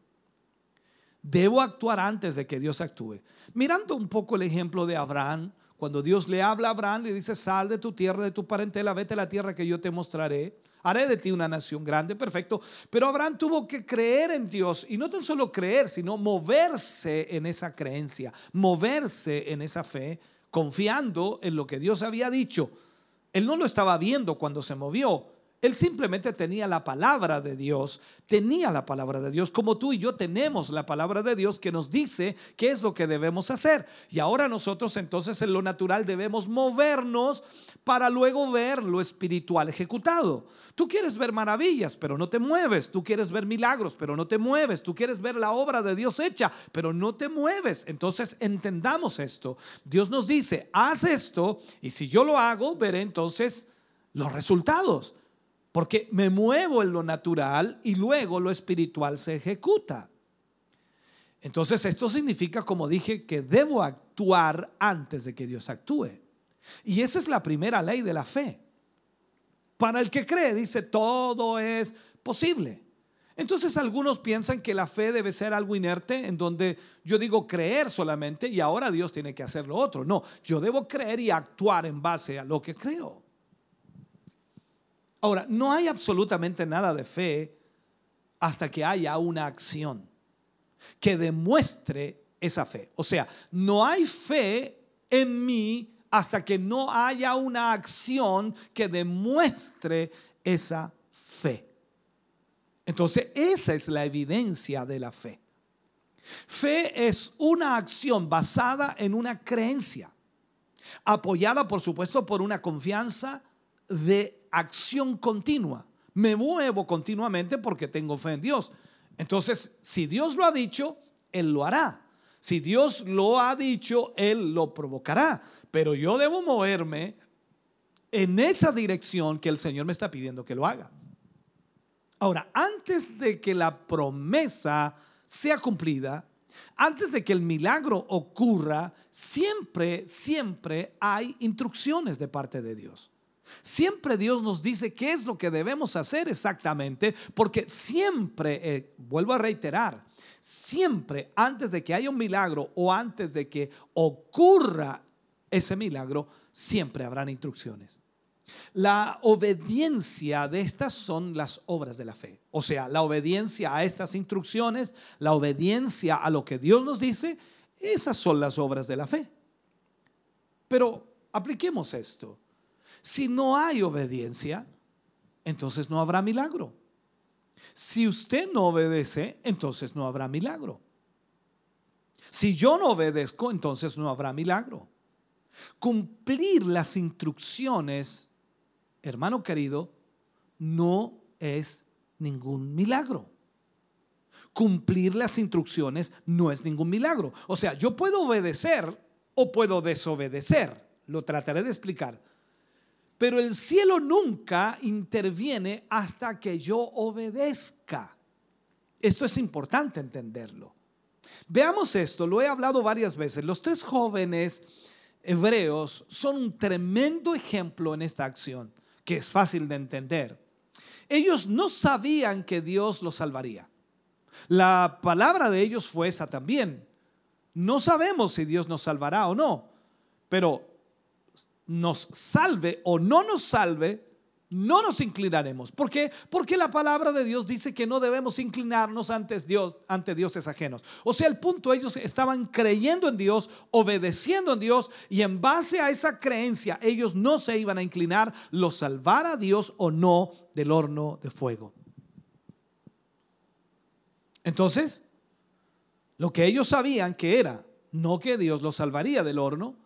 Debo actuar antes de que Dios actúe. Mirando un poco el ejemplo de Abraham, cuando Dios le habla a Abraham, le dice, sal de tu tierra, de tu parentela, vete a la tierra que yo te mostraré. Haré de ti una nación grande, perfecto. Pero Abraham tuvo que creer en Dios y no tan solo creer, sino moverse en esa creencia, moverse en esa fe, confiando en lo que Dios había dicho. Él no lo estaba viendo cuando se movió, él simplemente tenía la palabra de Dios, tenía la palabra de Dios, como tú y yo tenemos la palabra de Dios que nos dice qué es lo que debemos hacer. Y ahora nosotros entonces en lo natural debemos movernos para luego ver lo espiritual ejecutado. Tú quieres ver maravillas, pero no te mueves. Tú quieres ver milagros, pero no te mueves. Tú quieres ver la obra de Dios hecha, pero no te mueves. Entonces entendamos esto. Dios nos dice, haz esto y si yo lo hago, veré entonces los resultados porque me muevo en lo natural y luego lo espiritual se ejecuta. Entonces esto significa, como dije, que debo actuar antes de que Dios actúe. Y esa es la primera ley de la fe. Para el que cree, dice, todo es posible. Entonces algunos piensan que la fe debe ser algo inerte, en donde yo digo creer solamente y ahora Dios tiene que hacer lo otro. No, yo debo creer y actuar en base a lo que creo. Ahora, no hay absolutamente nada de fe hasta que haya una acción que demuestre esa fe. O sea, no hay fe en mí hasta que no haya una acción que demuestre esa fe. Entonces, esa es la evidencia de la fe. Fe es una acción basada en una creencia, apoyada por supuesto por una confianza de acción continua. Me muevo continuamente porque tengo fe en Dios. Entonces, si Dios lo ha dicho, Él lo hará. Si Dios lo ha dicho, Él lo provocará. Pero yo debo moverme en esa dirección que el Señor me está pidiendo que lo haga. Ahora, antes de que la promesa sea cumplida, antes de que el milagro ocurra, siempre, siempre hay instrucciones de parte de Dios. Siempre Dios nos dice qué es lo que debemos hacer exactamente, porque siempre, eh, vuelvo a reiterar, siempre antes de que haya un milagro o antes de que ocurra ese milagro, siempre habrán instrucciones. La obediencia de estas son las obras de la fe. O sea, la obediencia a estas instrucciones, la obediencia a lo que Dios nos dice, esas son las obras de la fe. Pero apliquemos esto. Si no hay obediencia, entonces no habrá milagro. Si usted no obedece, entonces no habrá milagro. Si yo no obedezco, entonces no habrá milagro. Cumplir las instrucciones, hermano querido, no es ningún milagro. Cumplir las instrucciones no es ningún milagro. O sea, yo puedo obedecer o puedo desobedecer. Lo trataré de explicar. Pero el cielo nunca interviene hasta que yo obedezca. Esto es importante entenderlo. Veamos esto, lo he hablado varias veces. Los tres jóvenes hebreos son un tremendo ejemplo en esta acción, que es fácil de entender. Ellos no sabían que Dios los salvaría. La palabra de ellos fue esa también. No sabemos si Dios nos salvará o no, pero nos salve o no nos salve, no nos inclinaremos. ¿Por qué? Porque la palabra de Dios dice que no debemos inclinarnos ante Dios, ante dioses ajenos. O sea, el punto, ellos estaban creyendo en Dios, obedeciendo en Dios, y en base a esa creencia, ellos no se iban a inclinar, los salvara Dios o no del horno de fuego. Entonces, lo que ellos sabían que era, no que Dios los salvaría del horno,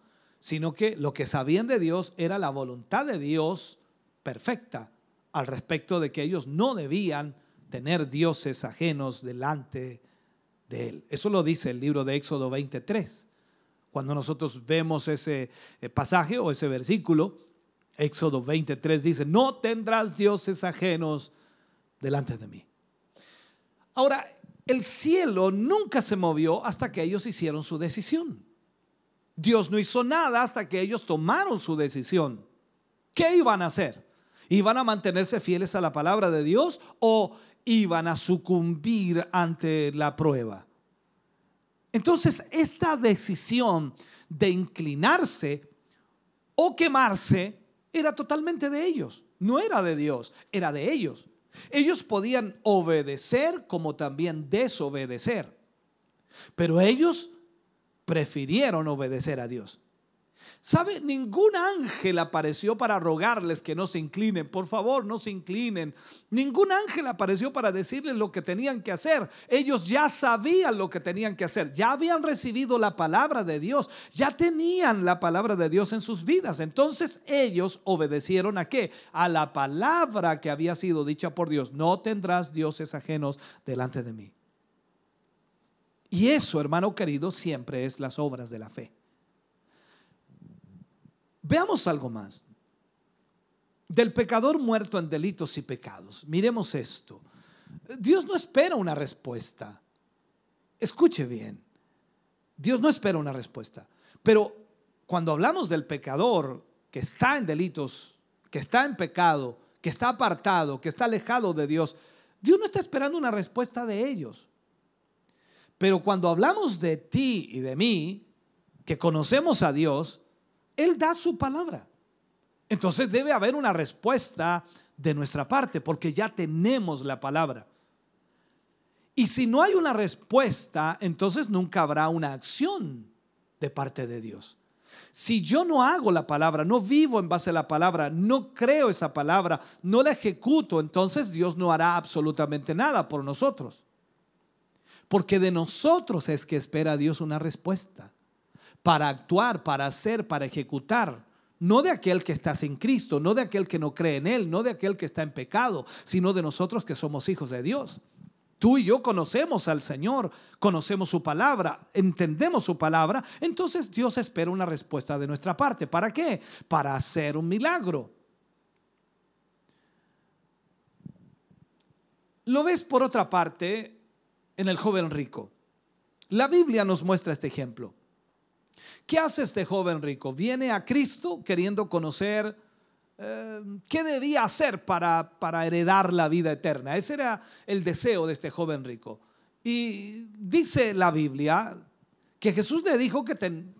sino que lo que sabían de Dios era la voluntad de Dios perfecta al respecto de que ellos no debían tener dioses ajenos delante de él. Eso lo dice el libro de Éxodo 23. Cuando nosotros vemos ese eh, pasaje o ese versículo, Éxodo 23 dice, no tendrás dioses ajenos delante de mí. Ahora, el cielo nunca se movió hasta que ellos hicieron su decisión. Dios no hizo nada hasta que ellos tomaron su decisión. ¿Qué iban a hacer? ¿Iban a mantenerse fieles a la palabra de Dios o iban a sucumbir ante la prueba? Entonces, esta decisión de inclinarse o quemarse era totalmente de ellos, no era de Dios, era de ellos. Ellos podían obedecer como también desobedecer, pero ellos prefirieron obedecer a Dios. ¿Sabe? Ningún ángel apareció para rogarles que no se inclinen. Por favor, no se inclinen. Ningún ángel apareció para decirles lo que tenían que hacer. Ellos ya sabían lo que tenían que hacer. Ya habían recibido la palabra de Dios. Ya tenían la palabra de Dios en sus vidas. Entonces ellos obedecieron a qué? A la palabra que había sido dicha por Dios. No tendrás dioses ajenos delante de mí. Y eso, hermano querido, siempre es las obras de la fe. Veamos algo más. Del pecador muerto en delitos y pecados. Miremos esto. Dios no espera una respuesta. Escuche bien. Dios no espera una respuesta. Pero cuando hablamos del pecador que está en delitos, que está en pecado, que está apartado, que está alejado de Dios, Dios no está esperando una respuesta de ellos. Pero cuando hablamos de ti y de mí, que conocemos a Dios, él da su palabra. Entonces debe haber una respuesta de nuestra parte, porque ya tenemos la palabra. Y si no hay una respuesta, entonces nunca habrá una acción de parte de Dios. Si yo no hago la palabra, no vivo en base a la palabra, no creo esa palabra, no la ejecuto, entonces Dios no hará absolutamente nada por nosotros. Porque de nosotros es que espera Dios una respuesta para actuar, para hacer, para ejecutar. No de aquel que está sin Cristo, no de aquel que no cree en Él, no de aquel que está en pecado, sino de nosotros que somos hijos de Dios. Tú y yo conocemos al Señor, conocemos su palabra, entendemos su palabra, entonces Dios espera una respuesta de nuestra parte. ¿Para qué? Para hacer un milagro. Lo ves por otra parte en el joven rico. La Biblia nos muestra este ejemplo. ¿Qué hace este joven rico? Viene a Cristo queriendo conocer eh, qué debía hacer para, para heredar la vida eterna. Ese era el deseo de este joven rico. Y dice la Biblia que Jesús le dijo que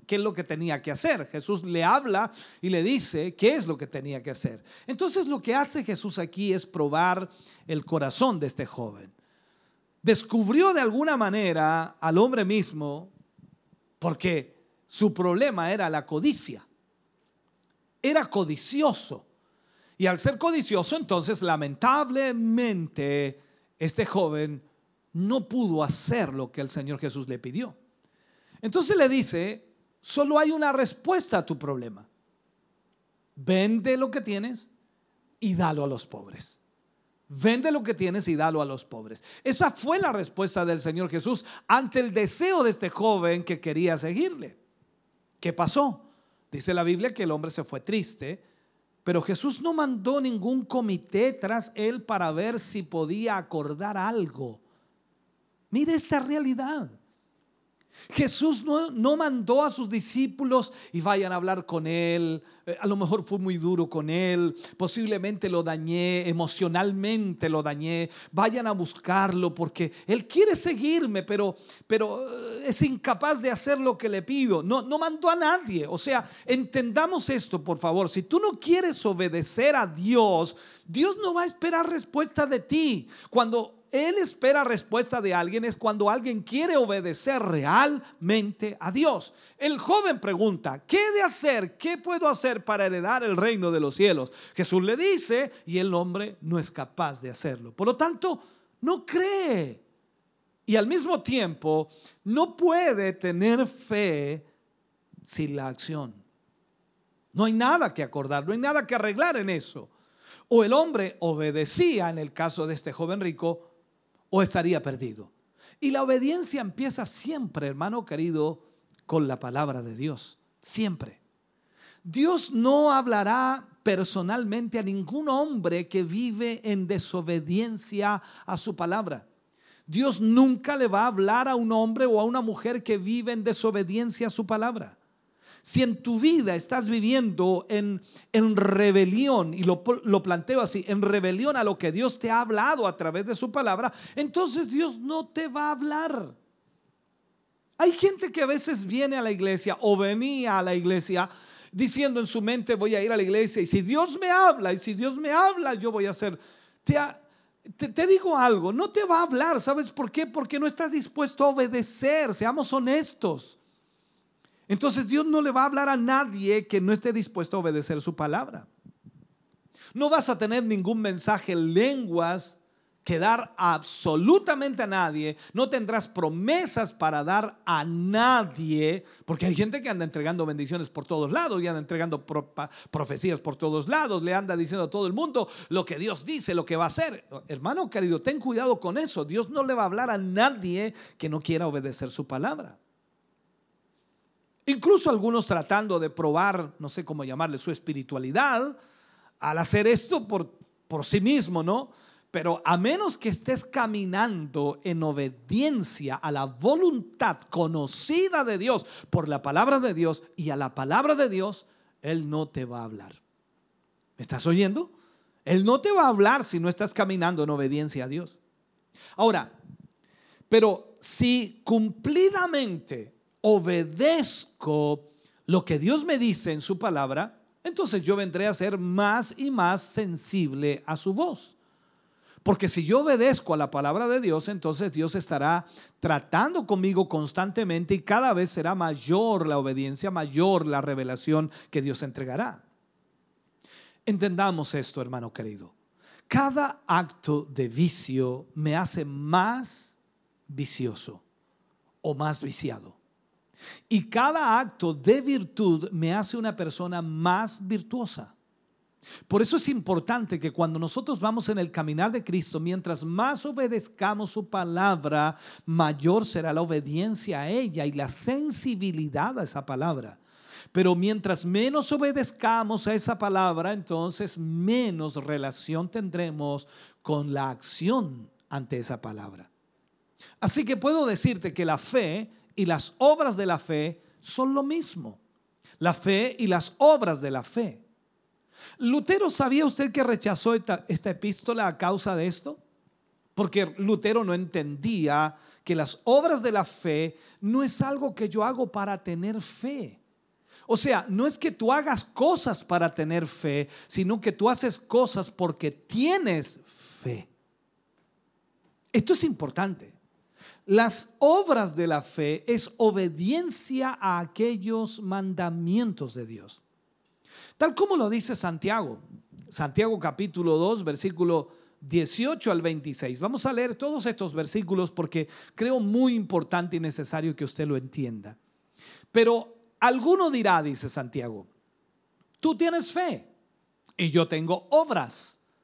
qué es lo que tenía que hacer. Jesús le habla y le dice qué es lo que tenía que hacer. Entonces lo que hace Jesús aquí es probar el corazón de este joven. Descubrió de alguna manera al hombre mismo porque su problema era la codicia. Era codicioso. Y al ser codicioso, entonces lamentablemente este joven no pudo hacer lo que el Señor Jesús le pidió. Entonces le dice, solo hay una respuesta a tu problema. Vende lo que tienes y dalo a los pobres. Vende lo que tienes y dalo a los pobres. Esa fue la respuesta del Señor Jesús ante el deseo de este joven que quería seguirle. ¿Qué pasó? Dice la Biblia que el hombre se fue triste, pero Jesús no mandó ningún comité tras él para ver si podía acordar algo. Mire esta realidad. Jesús no, no, mandó a sus discípulos y vayan a hablar con él. Eh, a lo mejor fue muy duro con él, posiblemente lo dañé, emocionalmente lo dañé. Vayan a buscarlo porque él quiere seguirme, pero, pero eh, es incapaz de hacer lo que le pido. No, no mandó a nadie. O sea, entendamos esto, por favor. Si tú no quieres obedecer a Dios, Dios no va a esperar respuesta de ti. Cuando él espera respuesta de alguien es cuando alguien quiere obedecer realmente a Dios. El joven pregunta, ¿qué he de hacer? ¿Qué puedo hacer para heredar el reino de los cielos? Jesús le dice y el hombre no es capaz de hacerlo. Por lo tanto, no cree. Y al mismo tiempo, no puede tener fe sin la acción. No hay nada que acordar, no hay nada que arreglar en eso. O el hombre obedecía, en el caso de este joven rico, o estaría perdido. Y la obediencia empieza siempre, hermano querido, con la palabra de Dios. Siempre. Dios no hablará personalmente a ningún hombre que vive en desobediencia a su palabra. Dios nunca le va a hablar a un hombre o a una mujer que vive en desobediencia a su palabra. Si en tu vida estás viviendo en, en rebelión, y lo, lo planteo así, en rebelión a lo que Dios te ha hablado a través de su palabra, entonces Dios no te va a hablar. Hay gente que a veces viene a la iglesia o venía a la iglesia diciendo en su mente voy a ir a la iglesia y si Dios me habla y si Dios me habla yo voy a hacer. Te, te, te, digo algo, no te va a hablar, ¿sabes por qué? Porque no estás dispuesto a obedecer, seamos honestos. Entonces Dios no le va a hablar a nadie que no esté dispuesto a obedecer su palabra. No vas a tener ningún mensaje en lenguas que dar absolutamente a nadie. No tendrás promesas para dar a nadie, porque hay gente que anda entregando bendiciones por todos lados y anda entregando profecías por todos lados, le anda diciendo a todo el mundo lo que Dios dice, lo que va a hacer. Hermano querido, ten cuidado con eso. Dios no le va a hablar a nadie que no quiera obedecer su palabra. Incluso algunos tratando de probar, no sé cómo llamarle, su espiritualidad, al hacer esto por, por sí mismo, ¿no? Pero a menos que estés caminando en obediencia a la voluntad conocida de Dios por la palabra de Dios y a la palabra de Dios, Él no te va a hablar. ¿Me estás oyendo? Él no te va a hablar si no estás caminando en obediencia a Dios. Ahora, pero si cumplidamente obedezco lo que Dios me dice en su palabra, entonces yo vendré a ser más y más sensible a su voz. Porque si yo obedezco a la palabra de Dios, entonces Dios estará tratando conmigo constantemente y cada vez será mayor la obediencia, mayor la revelación que Dios entregará. Entendamos esto, hermano querido. Cada acto de vicio me hace más vicioso o más viciado. Y cada acto de virtud me hace una persona más virtuosa. Por eso es importante que cuando nosotros vamos en el caminar de Cristo, mientras más obedezcamos su palabra, mayor será la obediencia a ella y la sensibilidad a esa palabra. Pero mientras menos obedezcamos a esa palabra, entonces menos relación tendremos con la acción ante esa palabra. Así que puedo decirte que la fe y las obras de la fe son lo mismo. La fe y las obras de la fe. Lutero, ¿sabía usted que rechazó esta, epístola a causa de esto? Porque Lutero no entendía que las obras de la fe no es algo que yo hago para tener fe. O sea, no es que tú hagas cosas para tener fe, sino que tú haces cosas porque tienes fe. Esto es importante. Las obras de la fe es obediencia a aquellos mandamientos de Dios. Tal como lo dice Santiago. Santiago capítulo 2, versículo 18 al 26. Vamos a leer todos estos versículos porque creo muy importante y necesario que usted lo entienda. Pero alguno dirá, dice Santiago, tú tienes fe y yo tengo obras.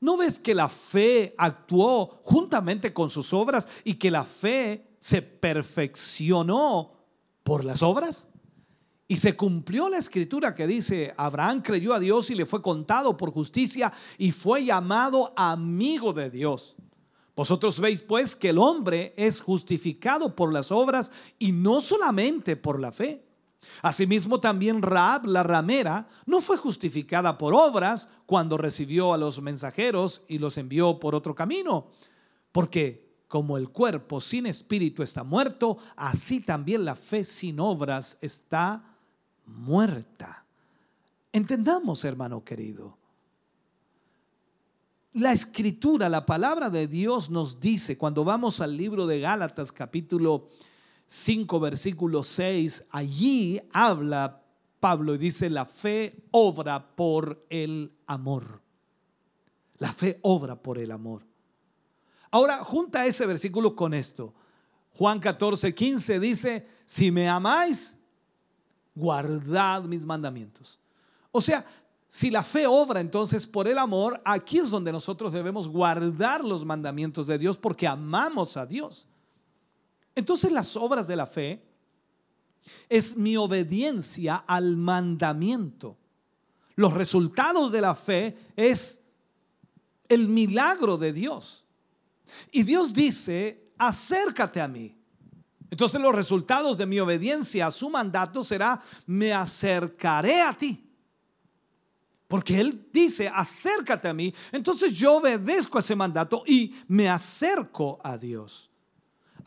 ¿No ves que la fe actuó juntamente con sus obras y que la fe se perfeccionó por las obras? Y se cumplió la escritura que dice, Abraham creyó a Dios y le fue contado por justicia y fue llamado amigo de Dios. Vosotros veis pues que el hombre es justificado por las obras y no solamente por la fe. Asimismo también Raab, la ramera, no fue justificada por obras cuando recibió a los mensajeros y los envió por otro camino. Porque como el cuerpo sin espíritu está muerto, así también la fe sin obras está muerta. Entendamos, hermano querido, la escritura, la palabra de Dios nos dice, cuando vamos al libro de Gálatas capítulo 5, versículo 6, allí habla Pablo y dice, la fe obra por el amor. La fe obra por el amor. Ahora, junta ese versículo con esto. Juan 14, 15 dice, si me amáis, guardad mis mandamientos. O sea, si la fe obra entonces por el amor, aquí es donde nosotros debemos guardar los mandamientos de Dios porque amamos a Dios. Entonces las obras de la fe es mi obediencia al mandamiento. Los resultados de la fe es el milagro de Dios. Y Dios dice, acércate a mí. Entonces los resultados de mi obediencia a su mandato será, me acercaré a ti. Porque Él dice, acércate a mí. Entonces yo obedezco a ese mandato y me acerco a Dios.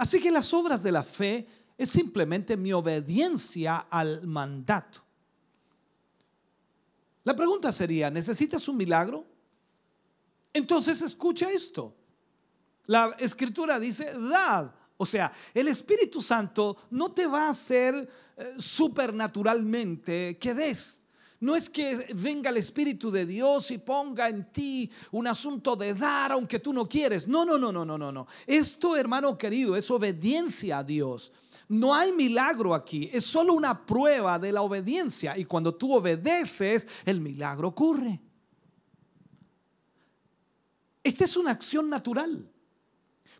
Así que las obras de la fe es simplemente mi obediencia al mandato. La pregunta sería, ¿necesitas un milagro? Entonces escucha esto. La escritura dice, dad. O sea, el Espíritu Santo no te va a hacer eh, supernaturalmente que des no es que venga el Espíritu de Dios y ponga en ti un asunto de dar aunque tú no quieres. No, no, no, no, no, no, no. Esto, hermano querido, es obediencia a Dios. No hay milagro aquí, es solo una prueba de la obediencia y cuando tú obedeces, el milagro ocurre. Esta es una acción natural.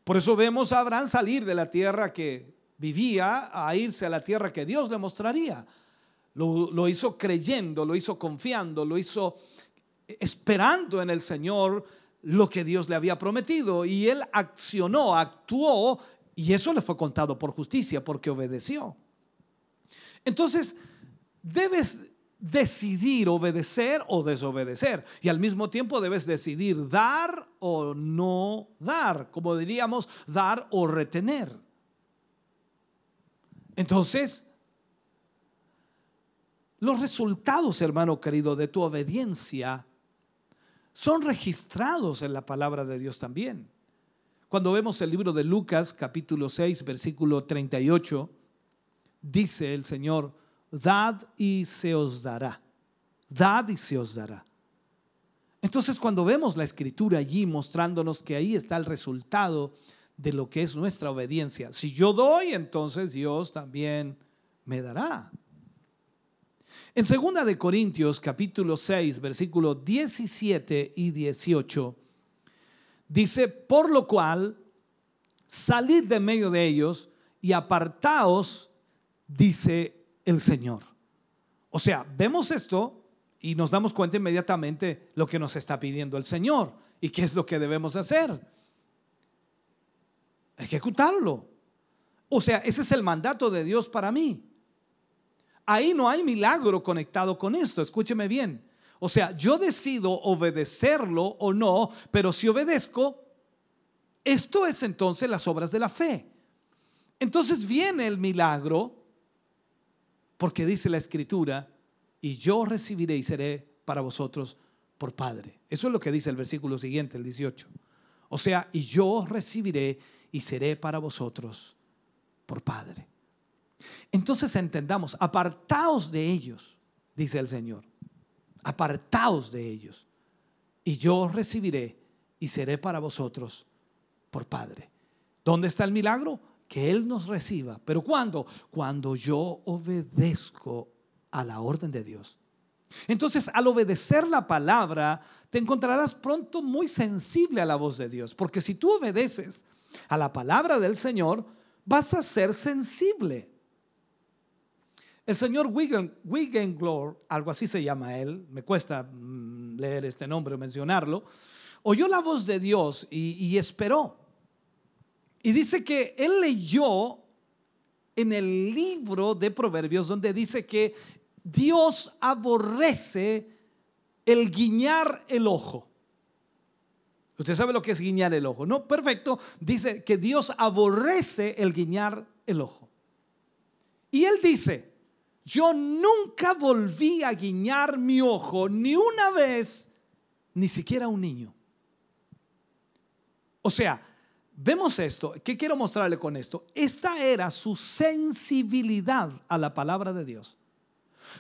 Por eso vemos a Abraham salir de la tierra que vivía a irse a la tierra que Dios le mostraría. Lo, hizo creyendo, lo hizo confiando, lo hizo esperando en el Señor lo que Dios le había prometido. Y él accionó, actuó, y eso le fue contado por justicia porque obedeció. Entonces, debes decidir obedecer o desobedecer. Y al mismo tiempo debes decidir dar o no dar, como diríamos, dar o retener. Entonces, los resultados, hermano querido, de tu obediencia son registrados en la palabra de Dios también. Cuando vemos el libro de Lucas, capítulo 6, versículo 38, dice el Señor, dad y se os dará. Dad y se os dará. Entonces cuando vemos la escritura allí mostrándonos que ahí está el resultado de lo que es nuestra obediencia, si yo doy, entonces Dios también me dará. En 2 de Corintios capítulo 6, versículos 17 y 18 dice, "Por lo cual salid de medio de ellos y apartaos", dice el Señor. O sea, vemos esto y nos damos cuenta inmediatamente lo que nos está pidiendo el Señor y qué es lo que debemos hacer. Ejecutarlo. O sea, ese es el mandato de Dios para mí. Ahí no hay milagro conectado con esto, escúcheme bien. O sea, yo decido obedecerlo o no, pero si obedezco, esto es entonces las obras de la fe. Entonces viene el milagro, porque dice la escritura, y yo recibiré y seré para vosotros por Padre. Eso es lo que dice el versículo siguiente, el 18. O sea, y yo recibiré y seré para vosotros por Padre. Entonces entendamos, apartaos de ellos, dice el Señor, apartaos de ellos, y yo os recibiré y seré para vosotros por Padre. ¿Dónde está el milagro? que Él nos reciba. ¿Pero cuándo? Cuando yo obedezco a la orden de Dios. Entonces, al obedecer la palabra, te encontrarás pronto muy sensible a la voz de Dios, porque si tú obedeces a la palabra del Señor, vas a ser sensible. El señor Wigan, algo así se llama él, me cuesta mm, leer este nombre o mencionarlo, oyó la voz de Dios y esperó. Y dice que él leyó en el libro de Proverbios donde dice que Dios aborrece el guiñar el ojo. Usted sabe lo que es guiñar el ojo, ¿no? Perfecto. Dice que Dios aborrece el guiñar el ojo. Y él dice, yo nunca volví a guiñar mi ojo ni una vez, ni siquiera un niño. O sea, vemos esto. ¿Qué quiero mostrarle con esto? Esta era su sensibilidad a la palabra de Dios.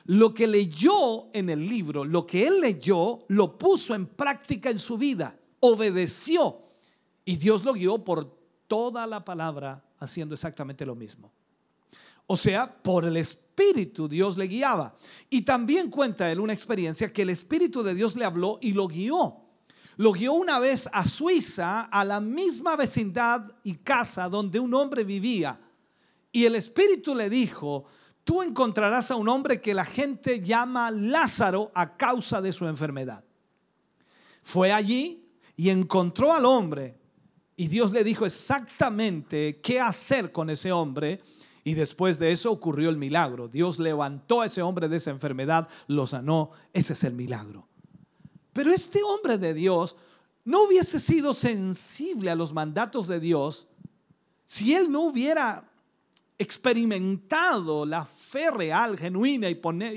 Lo que leyó en el libro, lo que él leyó, lo puso en práctica en su vida, obedeció y Dios lo guió por toda la palabra haciendo exactamente lo mismo. O sea, por el Espíritu Dios le guiaba. Y también cuenta él una experiencia que el Espíritu de Dios le habló y lo guió. Lo guió una vez a Suiza, a la misma vecindad y casa donde un hombre vivía. Y el Espíritu le dijo, tú encontrarás a un hombre que la gente llama Lázaro a causa de su enfermedad. Fue allí y encontró al hombre y Dios le dijo exactamente qué hacer con ese hombre. Y después de eso ocurrió el milagro. Dios levantó a ese hombre de esa enfermedad, lo sanó. Ese es el milagro. Pero este hombre de Dios no hubiese sido sensible a los mandatos de Dios si él no hubiera experimentado la fe real, genuina y,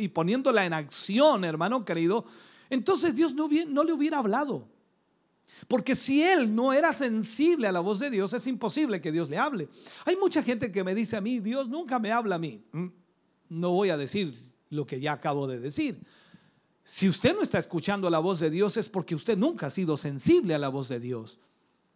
poniéndola en acción, hermano querido, entonces Dios no, no le hubiera hablado. Porque si él no era sensible a la voz de Dios, es imposible que Dios le hable. Hay mucha gente que me dice a mí, Dios nunca me habla a mí. Mm, no voy a decir lo que ya acabo de decir. Si usted no está escuchando la voz de Dios es porque usted nunca ha sido sensible a la voz de Dios.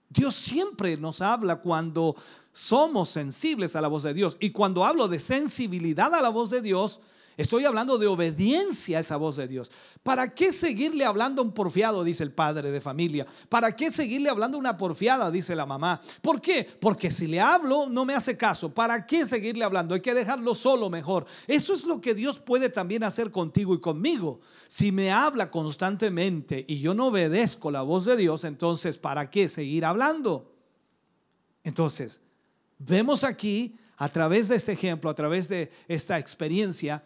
Dios siempre nos habla cuando somos sensibles a la voz de Dios. Y cuando hablo de sensibilidad a la voz de Dios, Estoy hablando de obediencia a esa voz de Dios. ¿Para qué seguirle hablando a un porfiado? Dice el padre de familia. ¿Para qué seguirle hablando a una porfiada? Dice la mamá. ¿Por qué? Porque si le hablo no me hace caso. ¿Para qué seguirle hablando? Hay que dejarlo solo mejor. Eso es lo que Dios puede también hacer contigo y conmigo. Si me habla constantemente y yo no obedezco la voz de Dios, entonces ¿para qué seguir hablando? Entonces, vemos aquí a través de este ejemplo, a través de esta experiencia,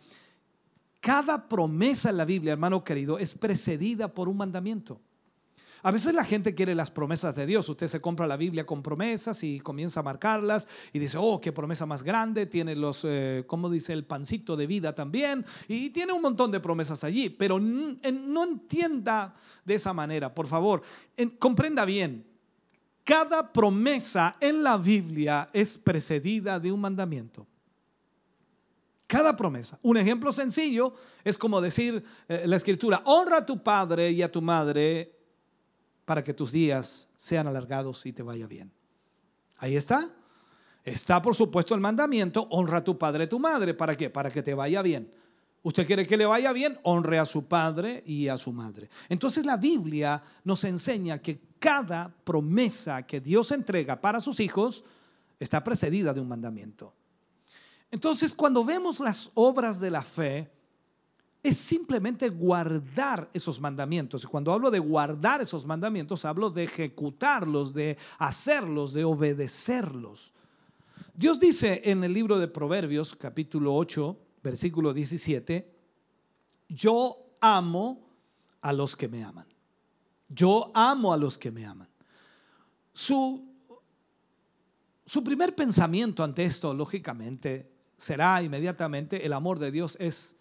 cada promesa en la Biblia, hermano querido, es precedida por un mandamiento. A veces la gente quiere las promesas de Dios. Usted se compra la Biblia con promesas y comienza a marcarlas y dice, oh, qué promesa más grande. Tiene los, eh, como dice, el pancito de vida también. Y tiene un montón de promesas allí. Pero no entienda de esa manera, por favor. comprenda bien. Cada promesa en la Biblia es precedida de un mandamiento. Cada promesa. Un ejemplo sencillo es como decir eh, la escritura, honra a tu padre y a tu madre para que tus días sean alargados y te vaya bien. Ahí está. Está por supuesto el mandamiento, honra a tu padre y a tu madre. ¿Para qué? Para que te vaya bien. ¿Usted quiere que le vaya bien? Honre a su padre y a su madre. Entonces la Biblia nos enseña que cada promesa que Dios entrega para sus hijos está precedida de un mandamiento. Entonces, cuando vemos las obras de la fe, es simplemente guardar esos mandamientos. Y cuando hablo de guardar esos mandamientos, hablo de ejecutarlos, de hacerlos, de obedecerlos. Dios dice en el libro de Proverbios, capítulo 8, versículo 17, yo amo a los que me aman. Yo amo a los que me aman. Su, su primer pensamiento ante esto, lógicamente, será inmediatamente el amor de Dios es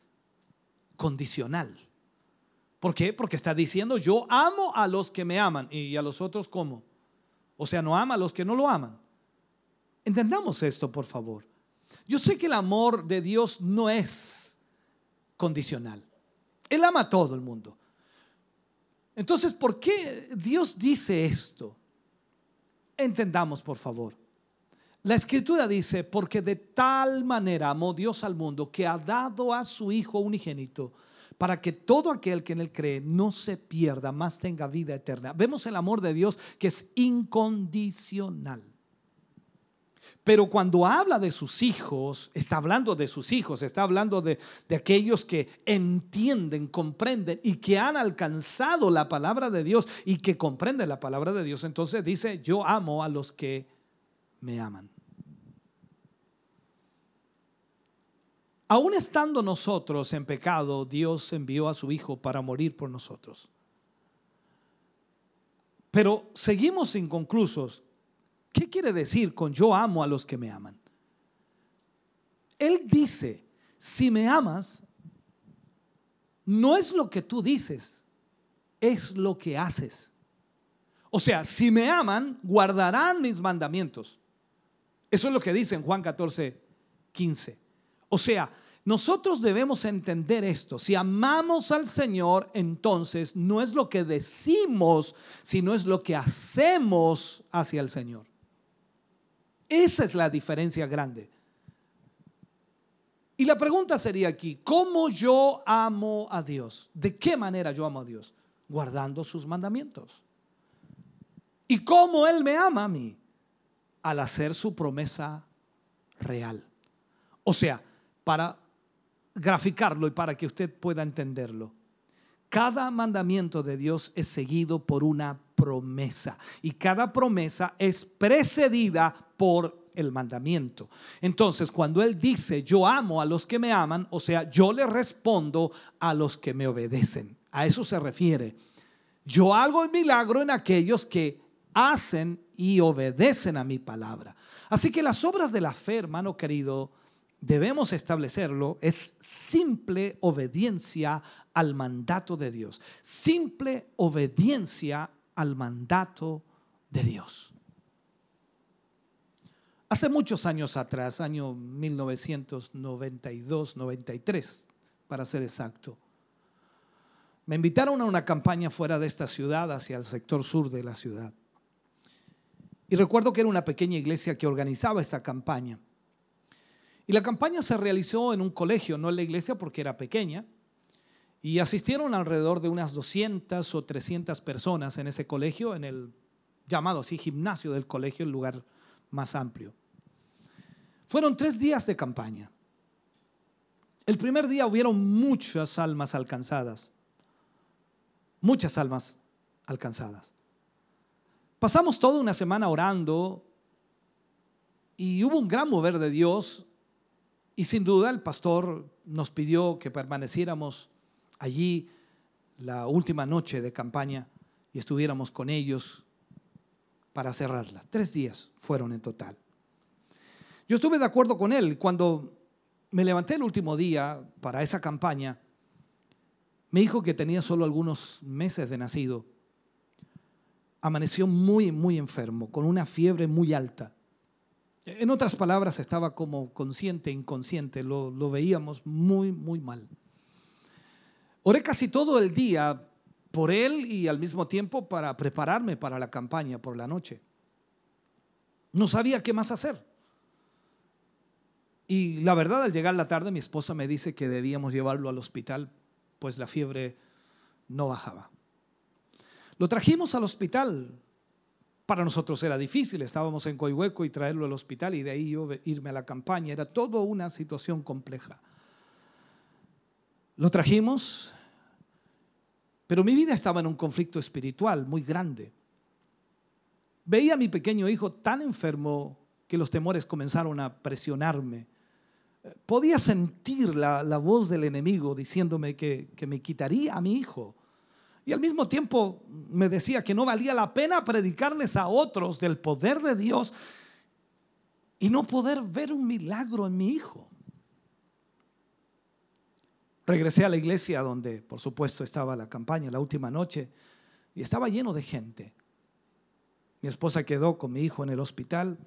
condicional. ¿Por qué? Porque está diciendo yo amo a los que me aman y a los otros cómo. O sea, no ama a los que no lo aman. Entendamos esto, por favor. Yo sé que el amor de Dios no es condicional. Él ama a todo el mundo. Entonces, ¿por qué Dios dice esto? Entendamos, por favor. La escritura dice, porque de tal manera amó Dios al mundo que ha dado a su Hijo unigénito para que todo aquel que en él cree no se pierda, más tenga vida eterna. Vemos el amor de Dios que es incondicional. Pero cuando habla de sus hijos, está hablando de sus hijos, está hablando de, de, aquellos que entienden, comprenden y que han alcanzado la palabra de Dios y que comprenden la palabra de Dios. Entonces dice, yo amo a los que me aman. Aún estando nosotros en pecado, Dios envió a su Hijo para morir por nosotros. Pero seguimos inconclusos. ¿Qué quiere decir con yo amo a los que me aman? Él dice, si me amas, no es lo que tú dices, es lo que haces. O sea, si me aman, guardarán mis mandamientos. Eso es lo que dice en Juan 14, 15. O sea, nosotros debemos entender esto. Si amamos al Señor, entonces no es lo que decimos, sino es lo que hacemos hacia el Señor. Esa es la diferencia grande. Y la pregunta sería aquí, ¿cómo yo amo a Dios? ¿De qué manera yo amo a Dios? Guardando sus mandamientos. ¿Y cómo Él me ama a mí? Al hacer su promesa real. O sea, para graficarlo y para que usted pueda entenderlo. Cada mandamiento de Dios es seguido por una promesa y cada promesa es precedida por el mandamiento. Entonces, cuando Él dice, yo amo a los que me aman, o sea, yo le respondo a los que me obedecen. A eso se refiere. Yo hago el milagro en aquellos que hacen y obedecen a mi palabra. Así que las obras de la fe, hermano querido, debemos establecerlo, es simple obediencia al mandato de Dios. Simple obediencia al mandato de Dios. Hace muchos años atrás, año 1992-93, para ser exacto, me invitaron a una campaña fuera de esta ciudad, hacia el sector sur de la ciudad. Y recuerdo que era una pequeña iglesia que organizaba esta campaña. Y la campaña se realizó en un colegio, no en la iglesia porque era pequeña, y asistieron alrededor de unas 200 o 300 personas en ese colegio, en el llamado así gimnasio del colegio, el lugar más amplio. Fueron tres días de campaña. El primer día hubieron muchas almas alcanzadas, muchas almas alcanzadas. Pasamos toda una semana orando y hubo un gran mover de Dios y sin duda el pastor nos pidió que permaneciéramos allí la última noche de campaña y estuviéramos con ellos para cerrarla. Tres días fueron en total. Yo estuve de acuerdo con él. Cuando me levanté el último día para esa campaña, me dijo que tenía solo algunos meses de nacido. Amaneció muy, muy enfermo, con una fiebre muy alta. En otras palabras, estaba como consciente, inconsciente, lo, lo veíamos muy, muy mal. Oré casi todo el día por él y al mismo tiempo para prepararme para la campaña por la noche. No sabía qué más hacer. Y la verdad, al llegar la tarde, mi esposa me dice que debíamos llevarlo al hospital, pues la fiebre no bajaba. Lo trajimos al hospital, para nosotros era difícil, estábamos en Coihueco y traerlo al hospital y de ahí yo irme a la campaña, era toda una situación compleja. Lo trajimos, pero mi vida estaba en un conflicto espiritual muy grande. Veía a mi pequeño hijo tan enfermo que los temores comenzaron a presionarme. Podía sentir la, la voz del enemigo diciéndome que, que me quitaría a mi hijo y al mismo tiempo me decía que no valía la pena predicarles a otros del poder de Dios y no poder ver un milagro en mi hijo. Regresé a la iglesia donde, por supuesto, estaba la campaña la última noche y estaba lleno de gente. Mi esposa quedó con mi hijo en el hospital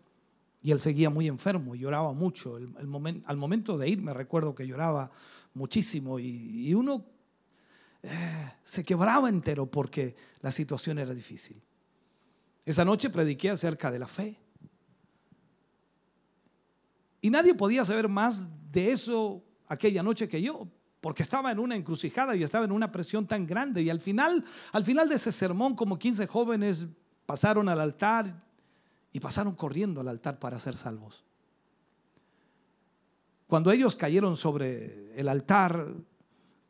y él seguía muy enfermo, lloraba mucho. Al momento de irme recuerdo que lloraba muchísimo y, y uno eh, se quebraba entero porque la situación era difícil. Esa noche prediqué acerca de la fe. Y nadie podía saber más de eso aquella noche que yo, porque estaba en una encrucijada y estaba en una presión tan grande. Y al final, al final de ese sermón, como 15 jóvenes pasaron al altar y pasaron corriendo al altar para ser salvos. Cuando ellos cayeron sobre el altar,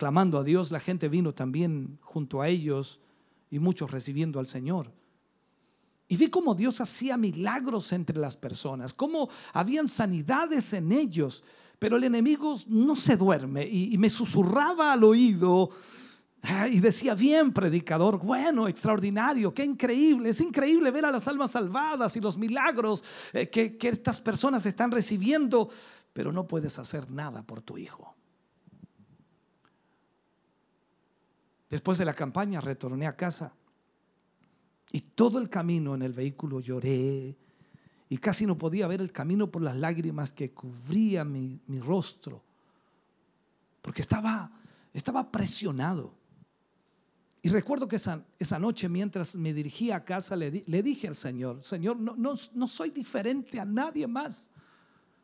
clamando a Dios, la gente vino también junto a ellos y muchos recibiendo al Señor. Y vi cómo Dios hacía milagros entre las personas, cómo habían sanidades en ellos, pero el enemigo no se duerme y, me susurraba al oído ah, y decía, bien, predicador, bueno, extraordinario, qué increíble, es increíble ver a las almas salvadas y los milagros eh, que, que estas personas están recibiendo, pero no puedes hacer nada por tu hijo. Después de la campaña retorné a casa y todo el camino en el vehículo lloré y casi no podía ver el camino por las lágrimas que cubría mi, rostro, porque estaba, estaba presionado. Y recuerdo que esa, esa, noche mientras me dirigía a casa le, le dije al Señor, Señor, no, no, no soy diferente a nadie más.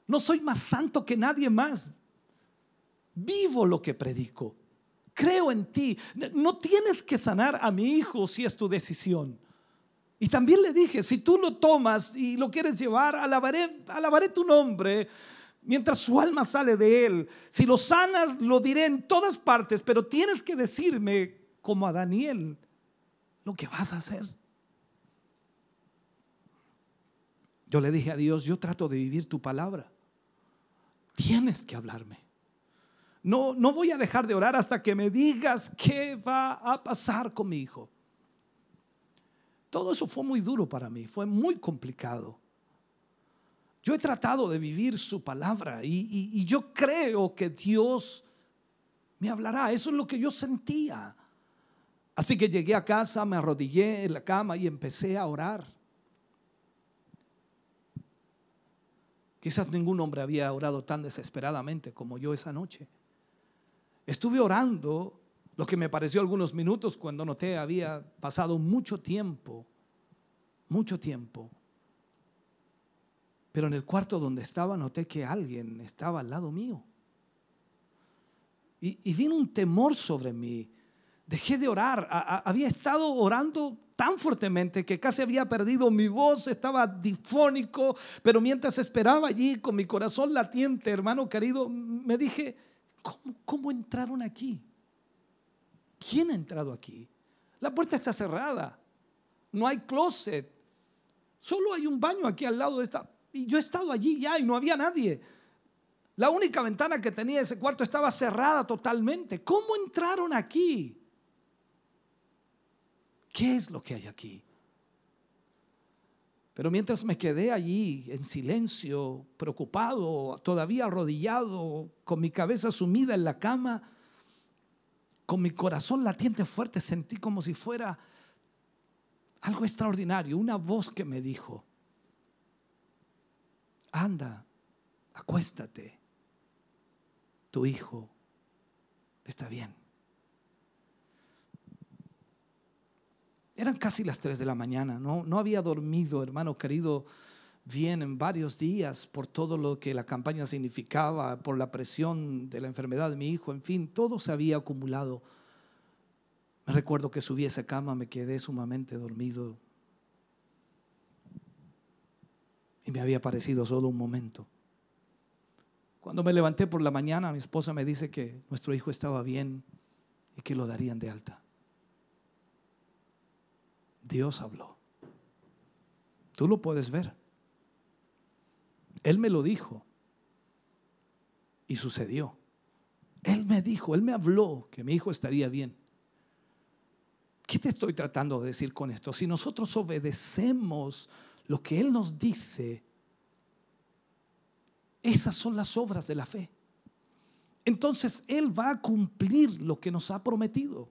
No soy más santo que nadie más. Vivo lo que predico. Creo en ti. No tienes que sanar a mi hijo si es tu decisión. Y también le dije, si tú lo tomas y lo quieres llevar, alabaré, alabaré tu nombre mientras su alma sale de él. Si lo sanas, lo diré en todas partes, pero tienes que decirme, como a Daniel, lo que vas a hacer. Yo le dije a Dios, yo trato de vivir tu palabra. Tienes que hablarme. No, no voy a dejar de orar hasta que me digas qué va a pasar con mi hijo. Todo eso fue muy duro para mí, fue muy complicado. Yo he tratado de vivir su palabra y, yo creo que Dios me hablará. Eso es lo que yo sentía. Así que llegué a casa, me arrodillé en la cama y empecé a orar. Quizás ningún hombre había orado tan desesperadamente como yo esa noche. Estuve orando lo que me pareció algunos minutos cuando noté había pasado mucho tiempo, mucho tiempo. Pero en el cuarto donde estaba noté que alguien estaba al lado mío. Y, y vino un temor sobre mí. Dejé de orar. había estado orando tan fuertemente que casi había perdido mi voz, estaba difónico, pero mientras esperaba allí con mi corazón latiente, hermano querido, me dije, ¿cómo, entraron aquí? ¿Quién ha entrado aquí? La puerta está cerrada. No hay closet. Solo hay un baño aquí al lado de esta. Y yo he estado allí ya y no había nadie. La única ventana que tenía ese cuarto estaba cerrada totalmente. ¿Cómo entraron aquí? ¿Qué es lo que hay aquí? Pero mientras me quedé allí en silencio, preocupado, todavía arrodillado, con mi cabeza sumida en la cama, con mi corazón latiente fuerte, sentí como si fuera algo extraordinario, una voz que me dijo, anda, acuéstate, tu hijo está bien. Eran casi las 3 de la mañana, no, había dormido, hermano querido, bien en varios días por todo lo que la campaña significaba, por la presión de la enfermedad de mi hijo, en fin, todo se había acumulado. Me recuerdo que subí a esa cama, me quedé sumamente dormido y me había parecido solo un momento. Cuando me levanté por la mañana, mi esposa me dice que nuestro hijo estaba bien y que lo darían de alta. Dios habló. Tú lo puedes ver. Él me lo dijo y sucedió. Él me dijo, Él me habló que mi hijo estaría bien. ¿Qué te estoy tratando de decir con esto? Si nosotros obedecemos lo que Él nos dice, esas son las obras de la fe. Entonces Él va a cumplir lo que nos ha prometido.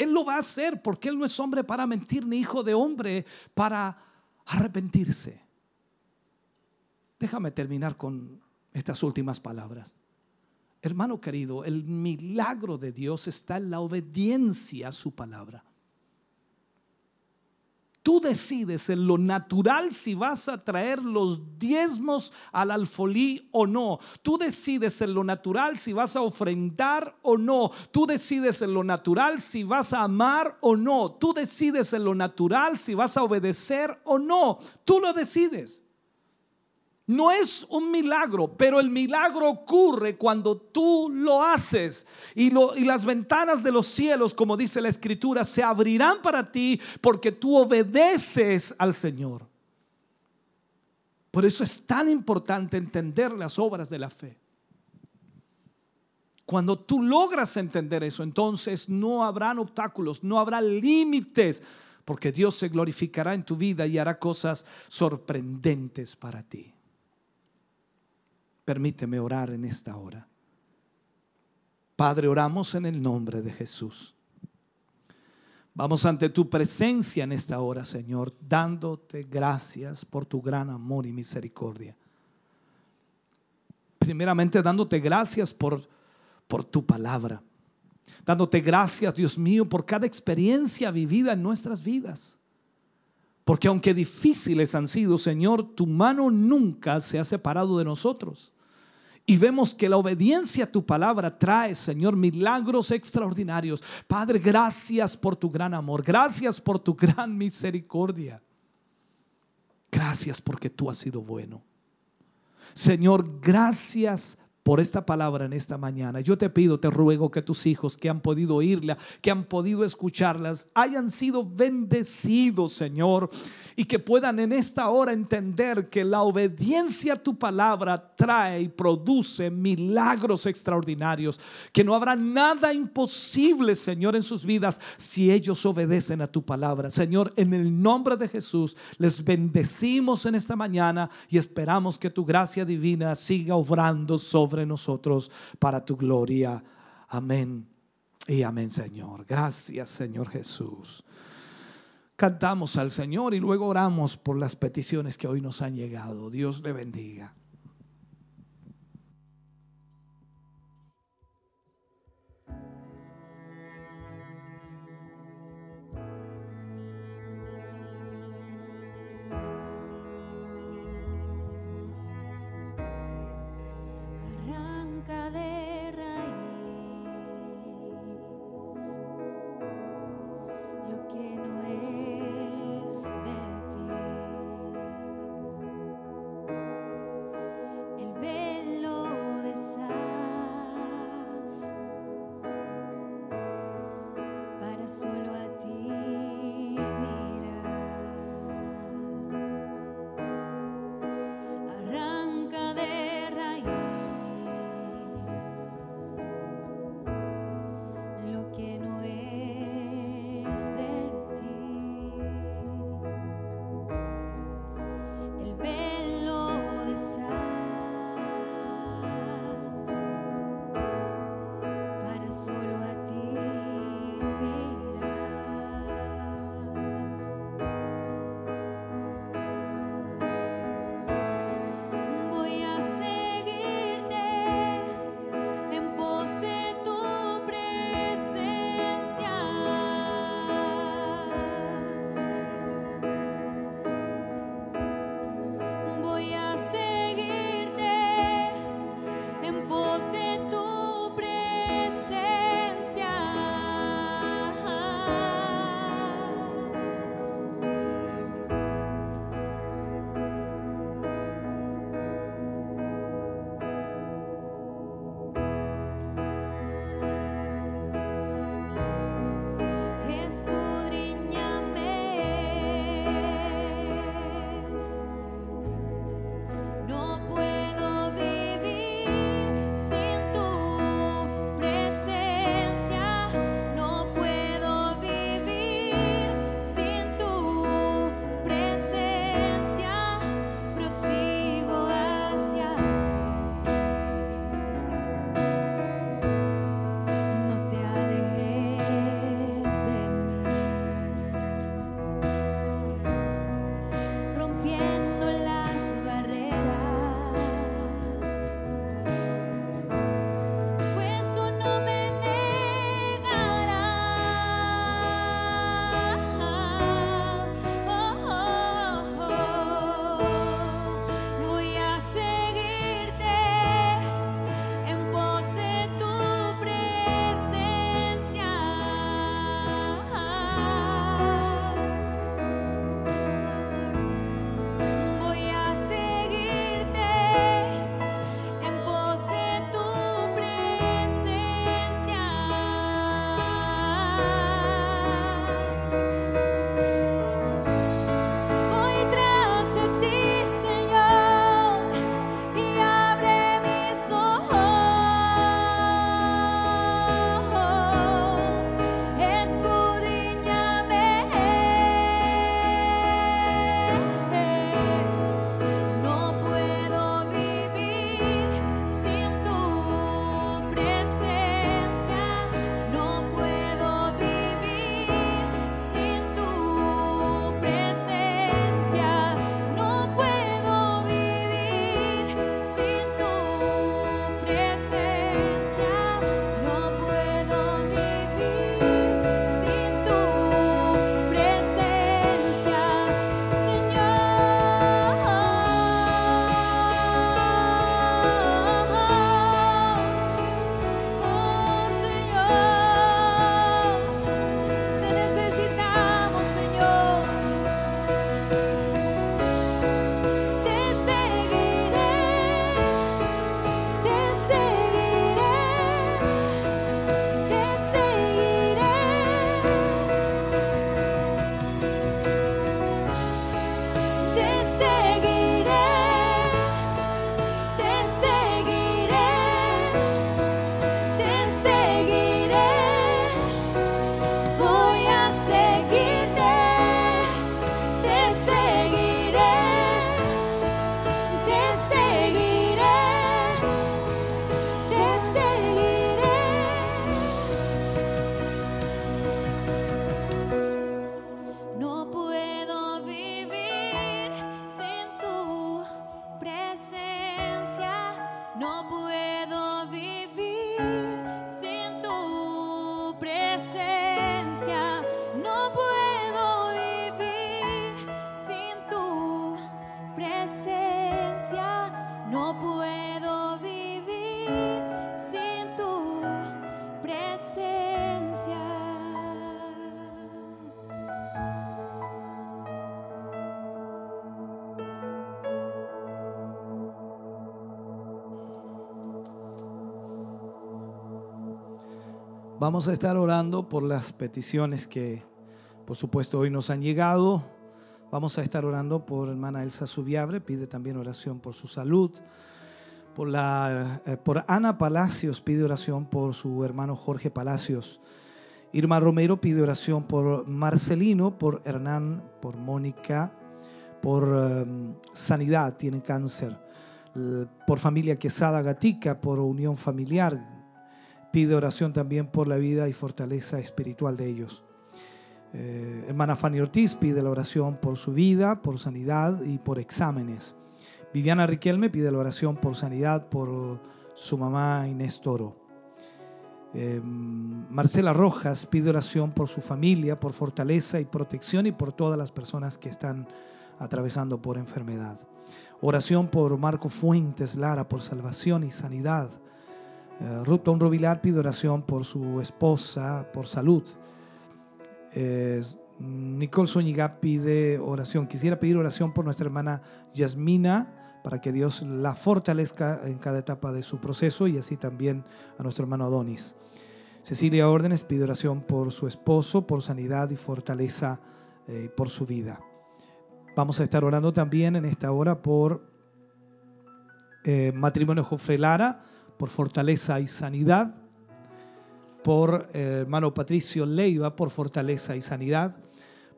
Él lo va a hacer porque Él no es hombre para mentir, ni hijo de hombre para arrepentirse. Déjame terminar con estas últimas palabras. Hermano querido, el milagro de Dios está en la obediencia a su palabra. Tú decides en lo natural si vas a traer los diezmos al alfolí o no. Tú decides en lo natural si vas a ofrendar o no. Tú decides en lo natural si vas a amar o no. Tú decides en lo natural si vas a obedecer o no. Tú lo decides. No es un milagro, pero el milagro ocurre cuando tú lo haces y, las ventanas de los cielos, como dice la escritura, se abrirán para ti porque tú obedeces al Señor. Por eso es tan importante entender las obras de la fe. Cuando tú logras entender eso, entonces no habrán obstáculos, no habrá límites, porque Dios se glorificará en tu vida y hará cosas sorprendentes para ti. Permíteme orar en esta hora. Padre, oramos en el nombre de Jesús. Vamos ante tu presencia en esta hora, Señor, dándote gracias por tu gran amor y misericordia. Primeramente dándote gracias por, por tu palabra. Dándote gracias, Dios mío, por cada experiencia vivida en nuestras vidas. Porque aunque difíciles han sido, Señor, tu mano nunca se ha separado de nosotros. Y vemos que la obediencia a tu palabra trae, Señor, milagros extraordinarios. Padre, gracias por tu gran amor. Gracias por tu gran misericordia. Gracias porque tú has sido bueno. Señor, gracias por esta palabra en esta mañana. Yo te pido, te ruego que tus hijos que han podido oírla, que han podido escucharlas, hayan sido bendecidos, Señor, y que puedan en esta hora entender que la obediencia a tu palabra trae y produce milagros extraordinarios, que no habrá nada imposible, Señor, en sus vidas si ellos obedecen a tu palabra. Señor, en el nombre de Jesús, les bendecimos en esta mañana y esperamos que tu gracia divina siga obrando sobre nosotros para tu gloria. Amén y amén, Señor. Gracias, Señor Jesús. Cantamos al Señor y luego oramos por las peticiones que hoy nos han llegado. Dios le bendiga. Vamos a estar orando por las peticiones que, por supuesto, hoy nos han llegado. Vamos a estar orando por hermana Elsa Subiabre, pide también oración por su salud. Por, la, eh, por Ana Palacios pide oración por su hermano Jorge Palacios. Irma Romero pide oración por Marcelino, por Hernán, por Mónica, por em, sanidad, tiene cáncer. Por familia Quesada Gatica, por unión familiar. Pide oración también por la vida y fortaleza espiritual de ellos. Eh, hermana Fanny Ortiz pide la oración por su vida, por sanidad y por exámenes. Viviana Riquelme pide la oración por sanidad por su mamá Inés Toro. Em, Marcela Rojas pide oración por su familia, por fortaleza y protección y por todas las personas que están atravesando por enfermedad. Oración por Marco Fuentes Lara por salvación y sanidad. Uh, Ruth Rubilar pide oración por su esposa, por salud. Eh, Nicole Zúñiga pide oración. Quisiera pedir oración por nuestra hermana Yasmina para que Dios la fortalezca en cada etapa de su proceso y así también a nuestro hermano Adonis. Cecilia Órdenes pide oración por su esposo, por sanidad y fortaleza eh, por su vida. Vamos a estar orando también en esta hora por eh, matrimonio Jofre Lara, por fortaleza y sanidad, por eh, hermano Patricio Leiva, por fortaleza y sanidad,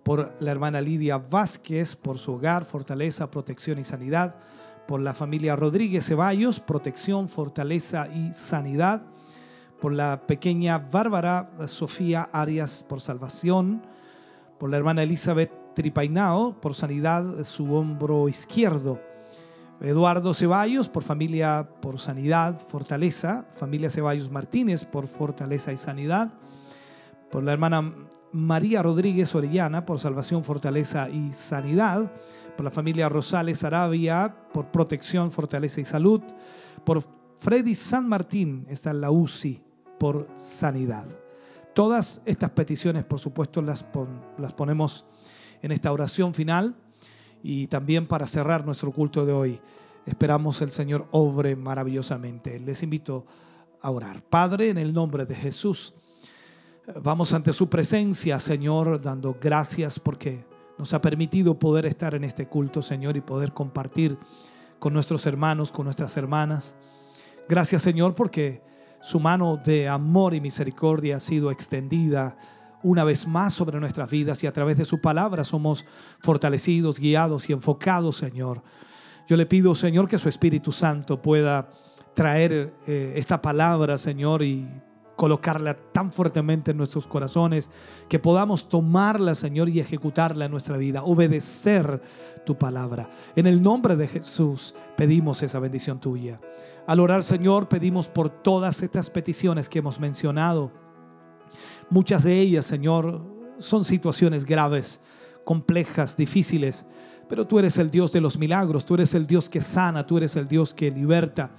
por la hermana Lidia Vázquez, por su hogar, fortaleza, protección y sanidad, por la familia Rodríguez Ceballos, protección, fortaleza y sanidad, por la pequeña Bárbara Sofía Arias, por salvación, por la hermana Elizabeth Tripainao, por sanidad su hombro izquierdo, Eduardo Ceballos, por familia, por sanidad, fortaleza, familia Ceballos Martínez, por fortaleza y sanidad, por la hermana María Rodríguez Orellana, por salvación, fortaleza y sanidad, por la familia Rosales Arabia, por protección, fortaleza y salud, por Freddy San Martín, está en la UCI, por sanidad. Todas estas peticiones, por supuesto, las, las ponemos en esta oración final y también para cerrar nuestro culto de hoy. Esperamos el Señor obre maravillosamente. Les invito a orar. Padre, en el nombre de Jesús, vamos ante su presencia, Señor, dando gracias porque nos ha permitido poder estar en este culto, Señor, y poder compartir con nuestros hermanos, con nuestras hermanas. Gracias, Señor, porque su mano de amor y misericordia ha sido extendida una vez más sobre nuestras vidas y a través de su palabra somos fortalecidos, guiados y enfocados, Señor. Yo le pido, Señor, que su Espíritu Santo pueda traer eh, esta palabra, Señor, y colocarla tan fuertemente en nuestros corazones, que podamos tomarla, Señor, y ejecutarla en nuestra vida, obedecer tu palabra. En el nombre de Jesús pedimos esa bendición tuya. Al orar, Señor, pedimos por todas estas peticiones que hemos mencionado. Muchas de ellas, Señor, son situaciones graves, complejas, difíciles, pero tú eres el Dios de los milagros, tú eres el Dios que sana, tú eres el Dios que liberta.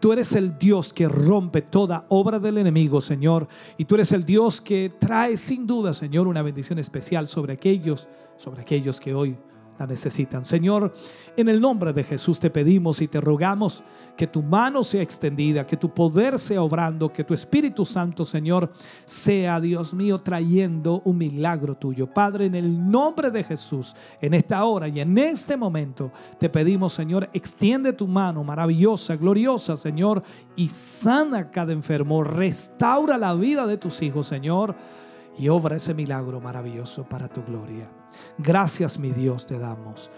Tú eres el Dios que rompe toda obra del enemigo, Señor. Y tú eres el Dios que trae sin duda, Señor, una bendición especial sobre aquellos, sobre aquellos que hoy la necesitan. Señor, en el nombre de Jesús te pedimos y te rogamos que tu mano sea extendida, que tu poder sea obrando, que tu Espíritu Santo, Señor, sea, Dios mío, trayendo un milagro tuyo. Padre, en el nombre de Jesús, en esta hora y en este momento, te pedimos, Señor, extiende tu mano maravillosa, gloriosa, Señor, y sana cada enfermo. Restaura la vida de tus hijos, Señor, y obra ese milagro maravilloso para tu gloria. Gracias, mi Dios, te damos.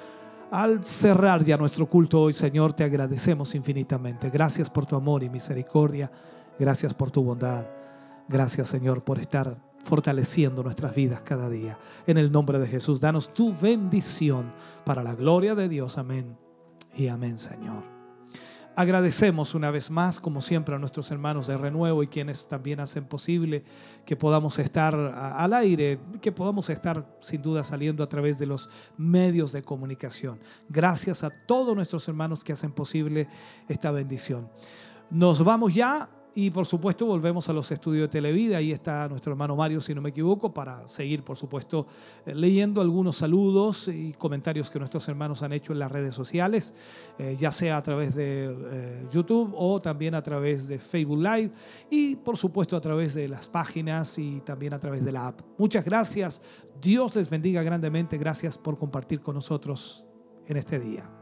Al cerrar ya nuestro culto hoy, Señor, te agradecemos infinitamente. Gracias por tu amor y misericordia. Gracias por tu bondad. Gracias, Señor, por estar fortaleciendo nuestras vidas cada día. En el nombre de Jesús, danos tu bendición para la gloria de Dios. Amén. Y amén, Señor. Agradecemos una vez más, como siempre, a nuestros hermanos de Renuevo y quienes también hacen posible que podamos estar al aire, que podamos estar sin duda saliendo a través de los medios de comunicación. Gracias a todos nuestros hermanos que hacen posible esta bendición. Nos vamos ya Y por supuesto volvemos a los estudios de Televida, ahí está nuestro hermano Mario, si no me equivoco, para seguir, por supuesto, eh, leyendo algunos saludos y comentarios que nuestros hermanos han hecho en las redes sociales, eh, ya sea a través de eh, YouTube o también a través de Facebook Live y por supuesto a través de las páginas y también a través de la app. Muchas gracias, Dios les bendiga grandemente, gracias por compartir con nosotros en este día.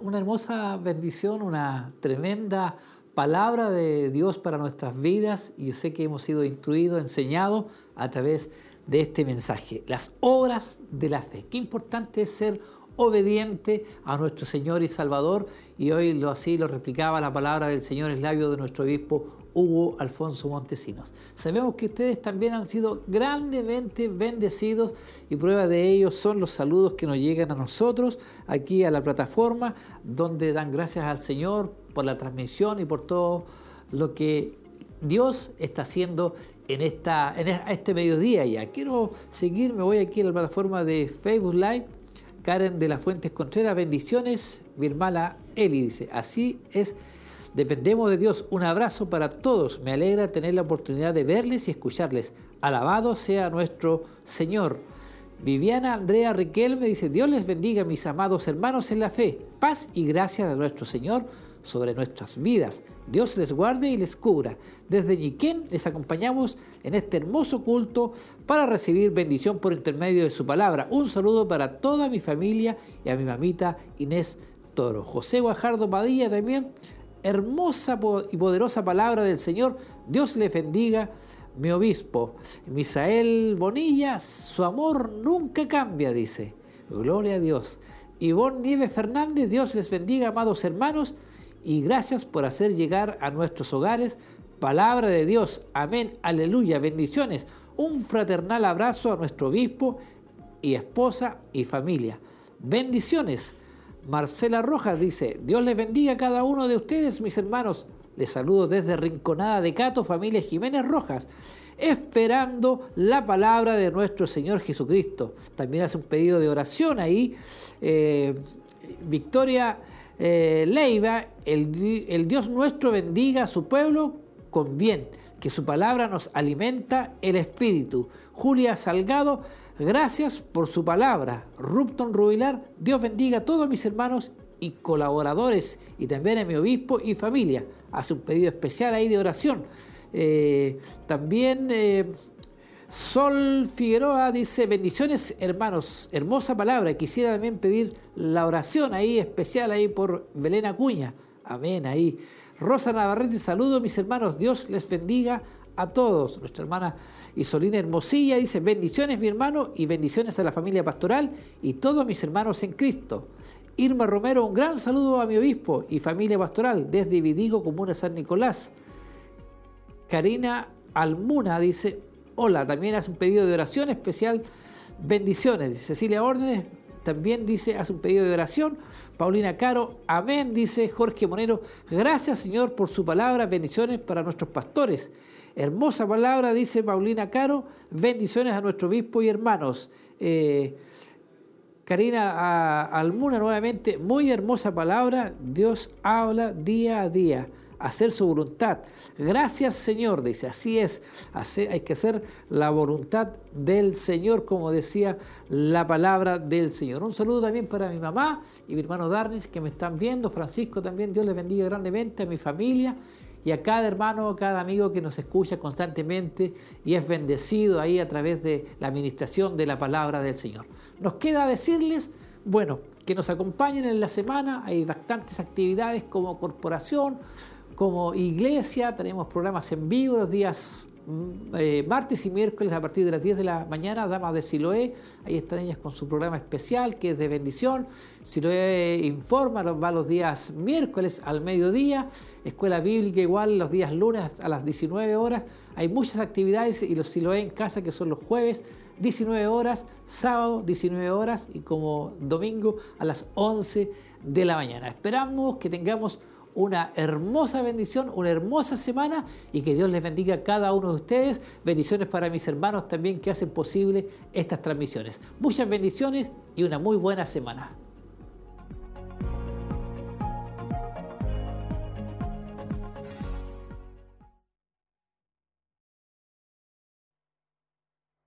Una hermosa bendición, una tremenda palabra de Dios para nuestras vidas y yo sé que hemos sido instruidos, enseñados a través de este mensaje. Las obras de la fe. Qué importante es ser obediente a nuestro Señor y Salvador y hoy lo así lo replicaba la palabra del Señor en labio de nuestro obispo Hugo Alfonso Montesinos. Sabemos que ustedes también han sido grandemente bendecidos y prueba de ello son los saludos que nos llegan a nosotros aquí a la plataforma donde dan gracias al Señor por la transmisión y por todo lo que Dios está haciendo en, esta, en este mediodía ya. Quiero seguir, me voy aquí a la plataforma de Facebook Live. Karen de las Fuentes Contreras, bendiciones. Mi hermana Eli dice, así es, dependemos de Dios. Un abrazo para todos. Me alegra tener la oportunidad de verles y escucharles. Alabado sea nuestro Señor. Viviana Andrea Riquelme dice, Dios les bendiga mis amados hermanos en la fe. Paz y gracia de nuestro Señor sobre nuestras vidas. Dios les guarde y les cubra. Desde Yiquén les acompañamos en este hermoso culto para recibir bendición por intermedio de su palabra. Un saludo para toda mi familia y a mi mamita Inés Toro. José Guajardo Padilla también. Hermosa y poderosa palabra del Señor. Dios les bendiga. Mi obispo, Misael Bonilla, su amor nunca cambia, dice. Gloria a Dios. Ivonne Nieves Fernández, Dios les bendiga, amados hermanos y gracias por hacer llegar a nuestros hogares palabra de Dios. Amén, aleluya, bendiciones. Un fraternal abrazo a nuestro obispo y esposa y familia. Bendiciones. Marcela Rojas dice, Dios les bendiga a cada uno de ustedes, mis hermanos. Les saludo desde Rinconada de Cato, familia Jiménez Rojas, esperando la palabra de nuestro Señor Jesucristo. También hace un pedido de oración ahí. Eh, Victoria eh, Leiva, el, el Dios nuestro bendiga a su pueblo con bien, que su palabra nos alimenta el espíritu. Julia Salgado, gracias por su palabra. Rupton Rubilar, Dios bendiga a todos mis hermanos y colaboradores y también a mi obispo y familia. Hace un pedido especial ahí de oración. Eh, también eh, Sol Figueroa dice, bendiciones hermanos, hermosa palabra. Quisiera también pedir la oración ahí especial ahí por Belén Acuña. Amén, ahí. Rosa Navarrete, saludo mis hermanos, Dios les bendiga a todos. Nuestra hermana Isolina Hermosilla dice, bendiciones mi hermano y bendiciones a la familia pastoral y todos mis hermanos en Cristo. Irma Romero, un gran saludo a mi obispo y familia pastoral desde Vidigo, Comuna San Nicolás. Karina Almuna dice, hola, también hace un pedido de oración especial, bendiciones. Cecilia Órdenes también dice, hace un pedido de oración. Paulina Caro, amén, dice Jorge Monero, gracias Señor por su palabra, bendiciones para nuestros pastores. Hermosa palabra, dice Paulina Caro, bendiciones a nuestro obispo y hermanos. Eh, Karina Almuna nuevamente, muy hermosa palabra, Dios habla día a día hacer su voluntad. Gracias Señor, dice, así es, hay que hacer la voluntad del Señor, como decía la palabra del Señor. Un saludo también para mi mamá y mi hermano Darnis que me están viendo, Francisco también, Dios les bendiga grandemente a mi familia y a cada hermano, cada amigo que nos escucha constantemente y es bendecido ahí a través de la administración de la palabra del Señor. Nos queda decirles, bueno, que nos acompañen en la semana, hay bastantes actividades como corporación, como iglesia tenemos programas en vivo los días eh, martes y miércoles a partir de las 10 de la mañana, Damas de Siloé, ahí están ellas con su programa especial que es de bendición. Siloé informa, va los días miércoles al mediodía, Escuela Bíblica igual los días lunes a las 19 horas. Hay muchas actividades y los Siloé en casa que son los jueves 19 horas, sábado 19 horas y como domingo a las 11 de la mañana. Esperamos que tengamos una hermosa bendición, una hermosa semana y que Dios les bendiga a cada uno de ustedes. Bendiciones para mis hermanos también que hacen posible estas transmisiones. Muchas bendiciones y una muy buena semana.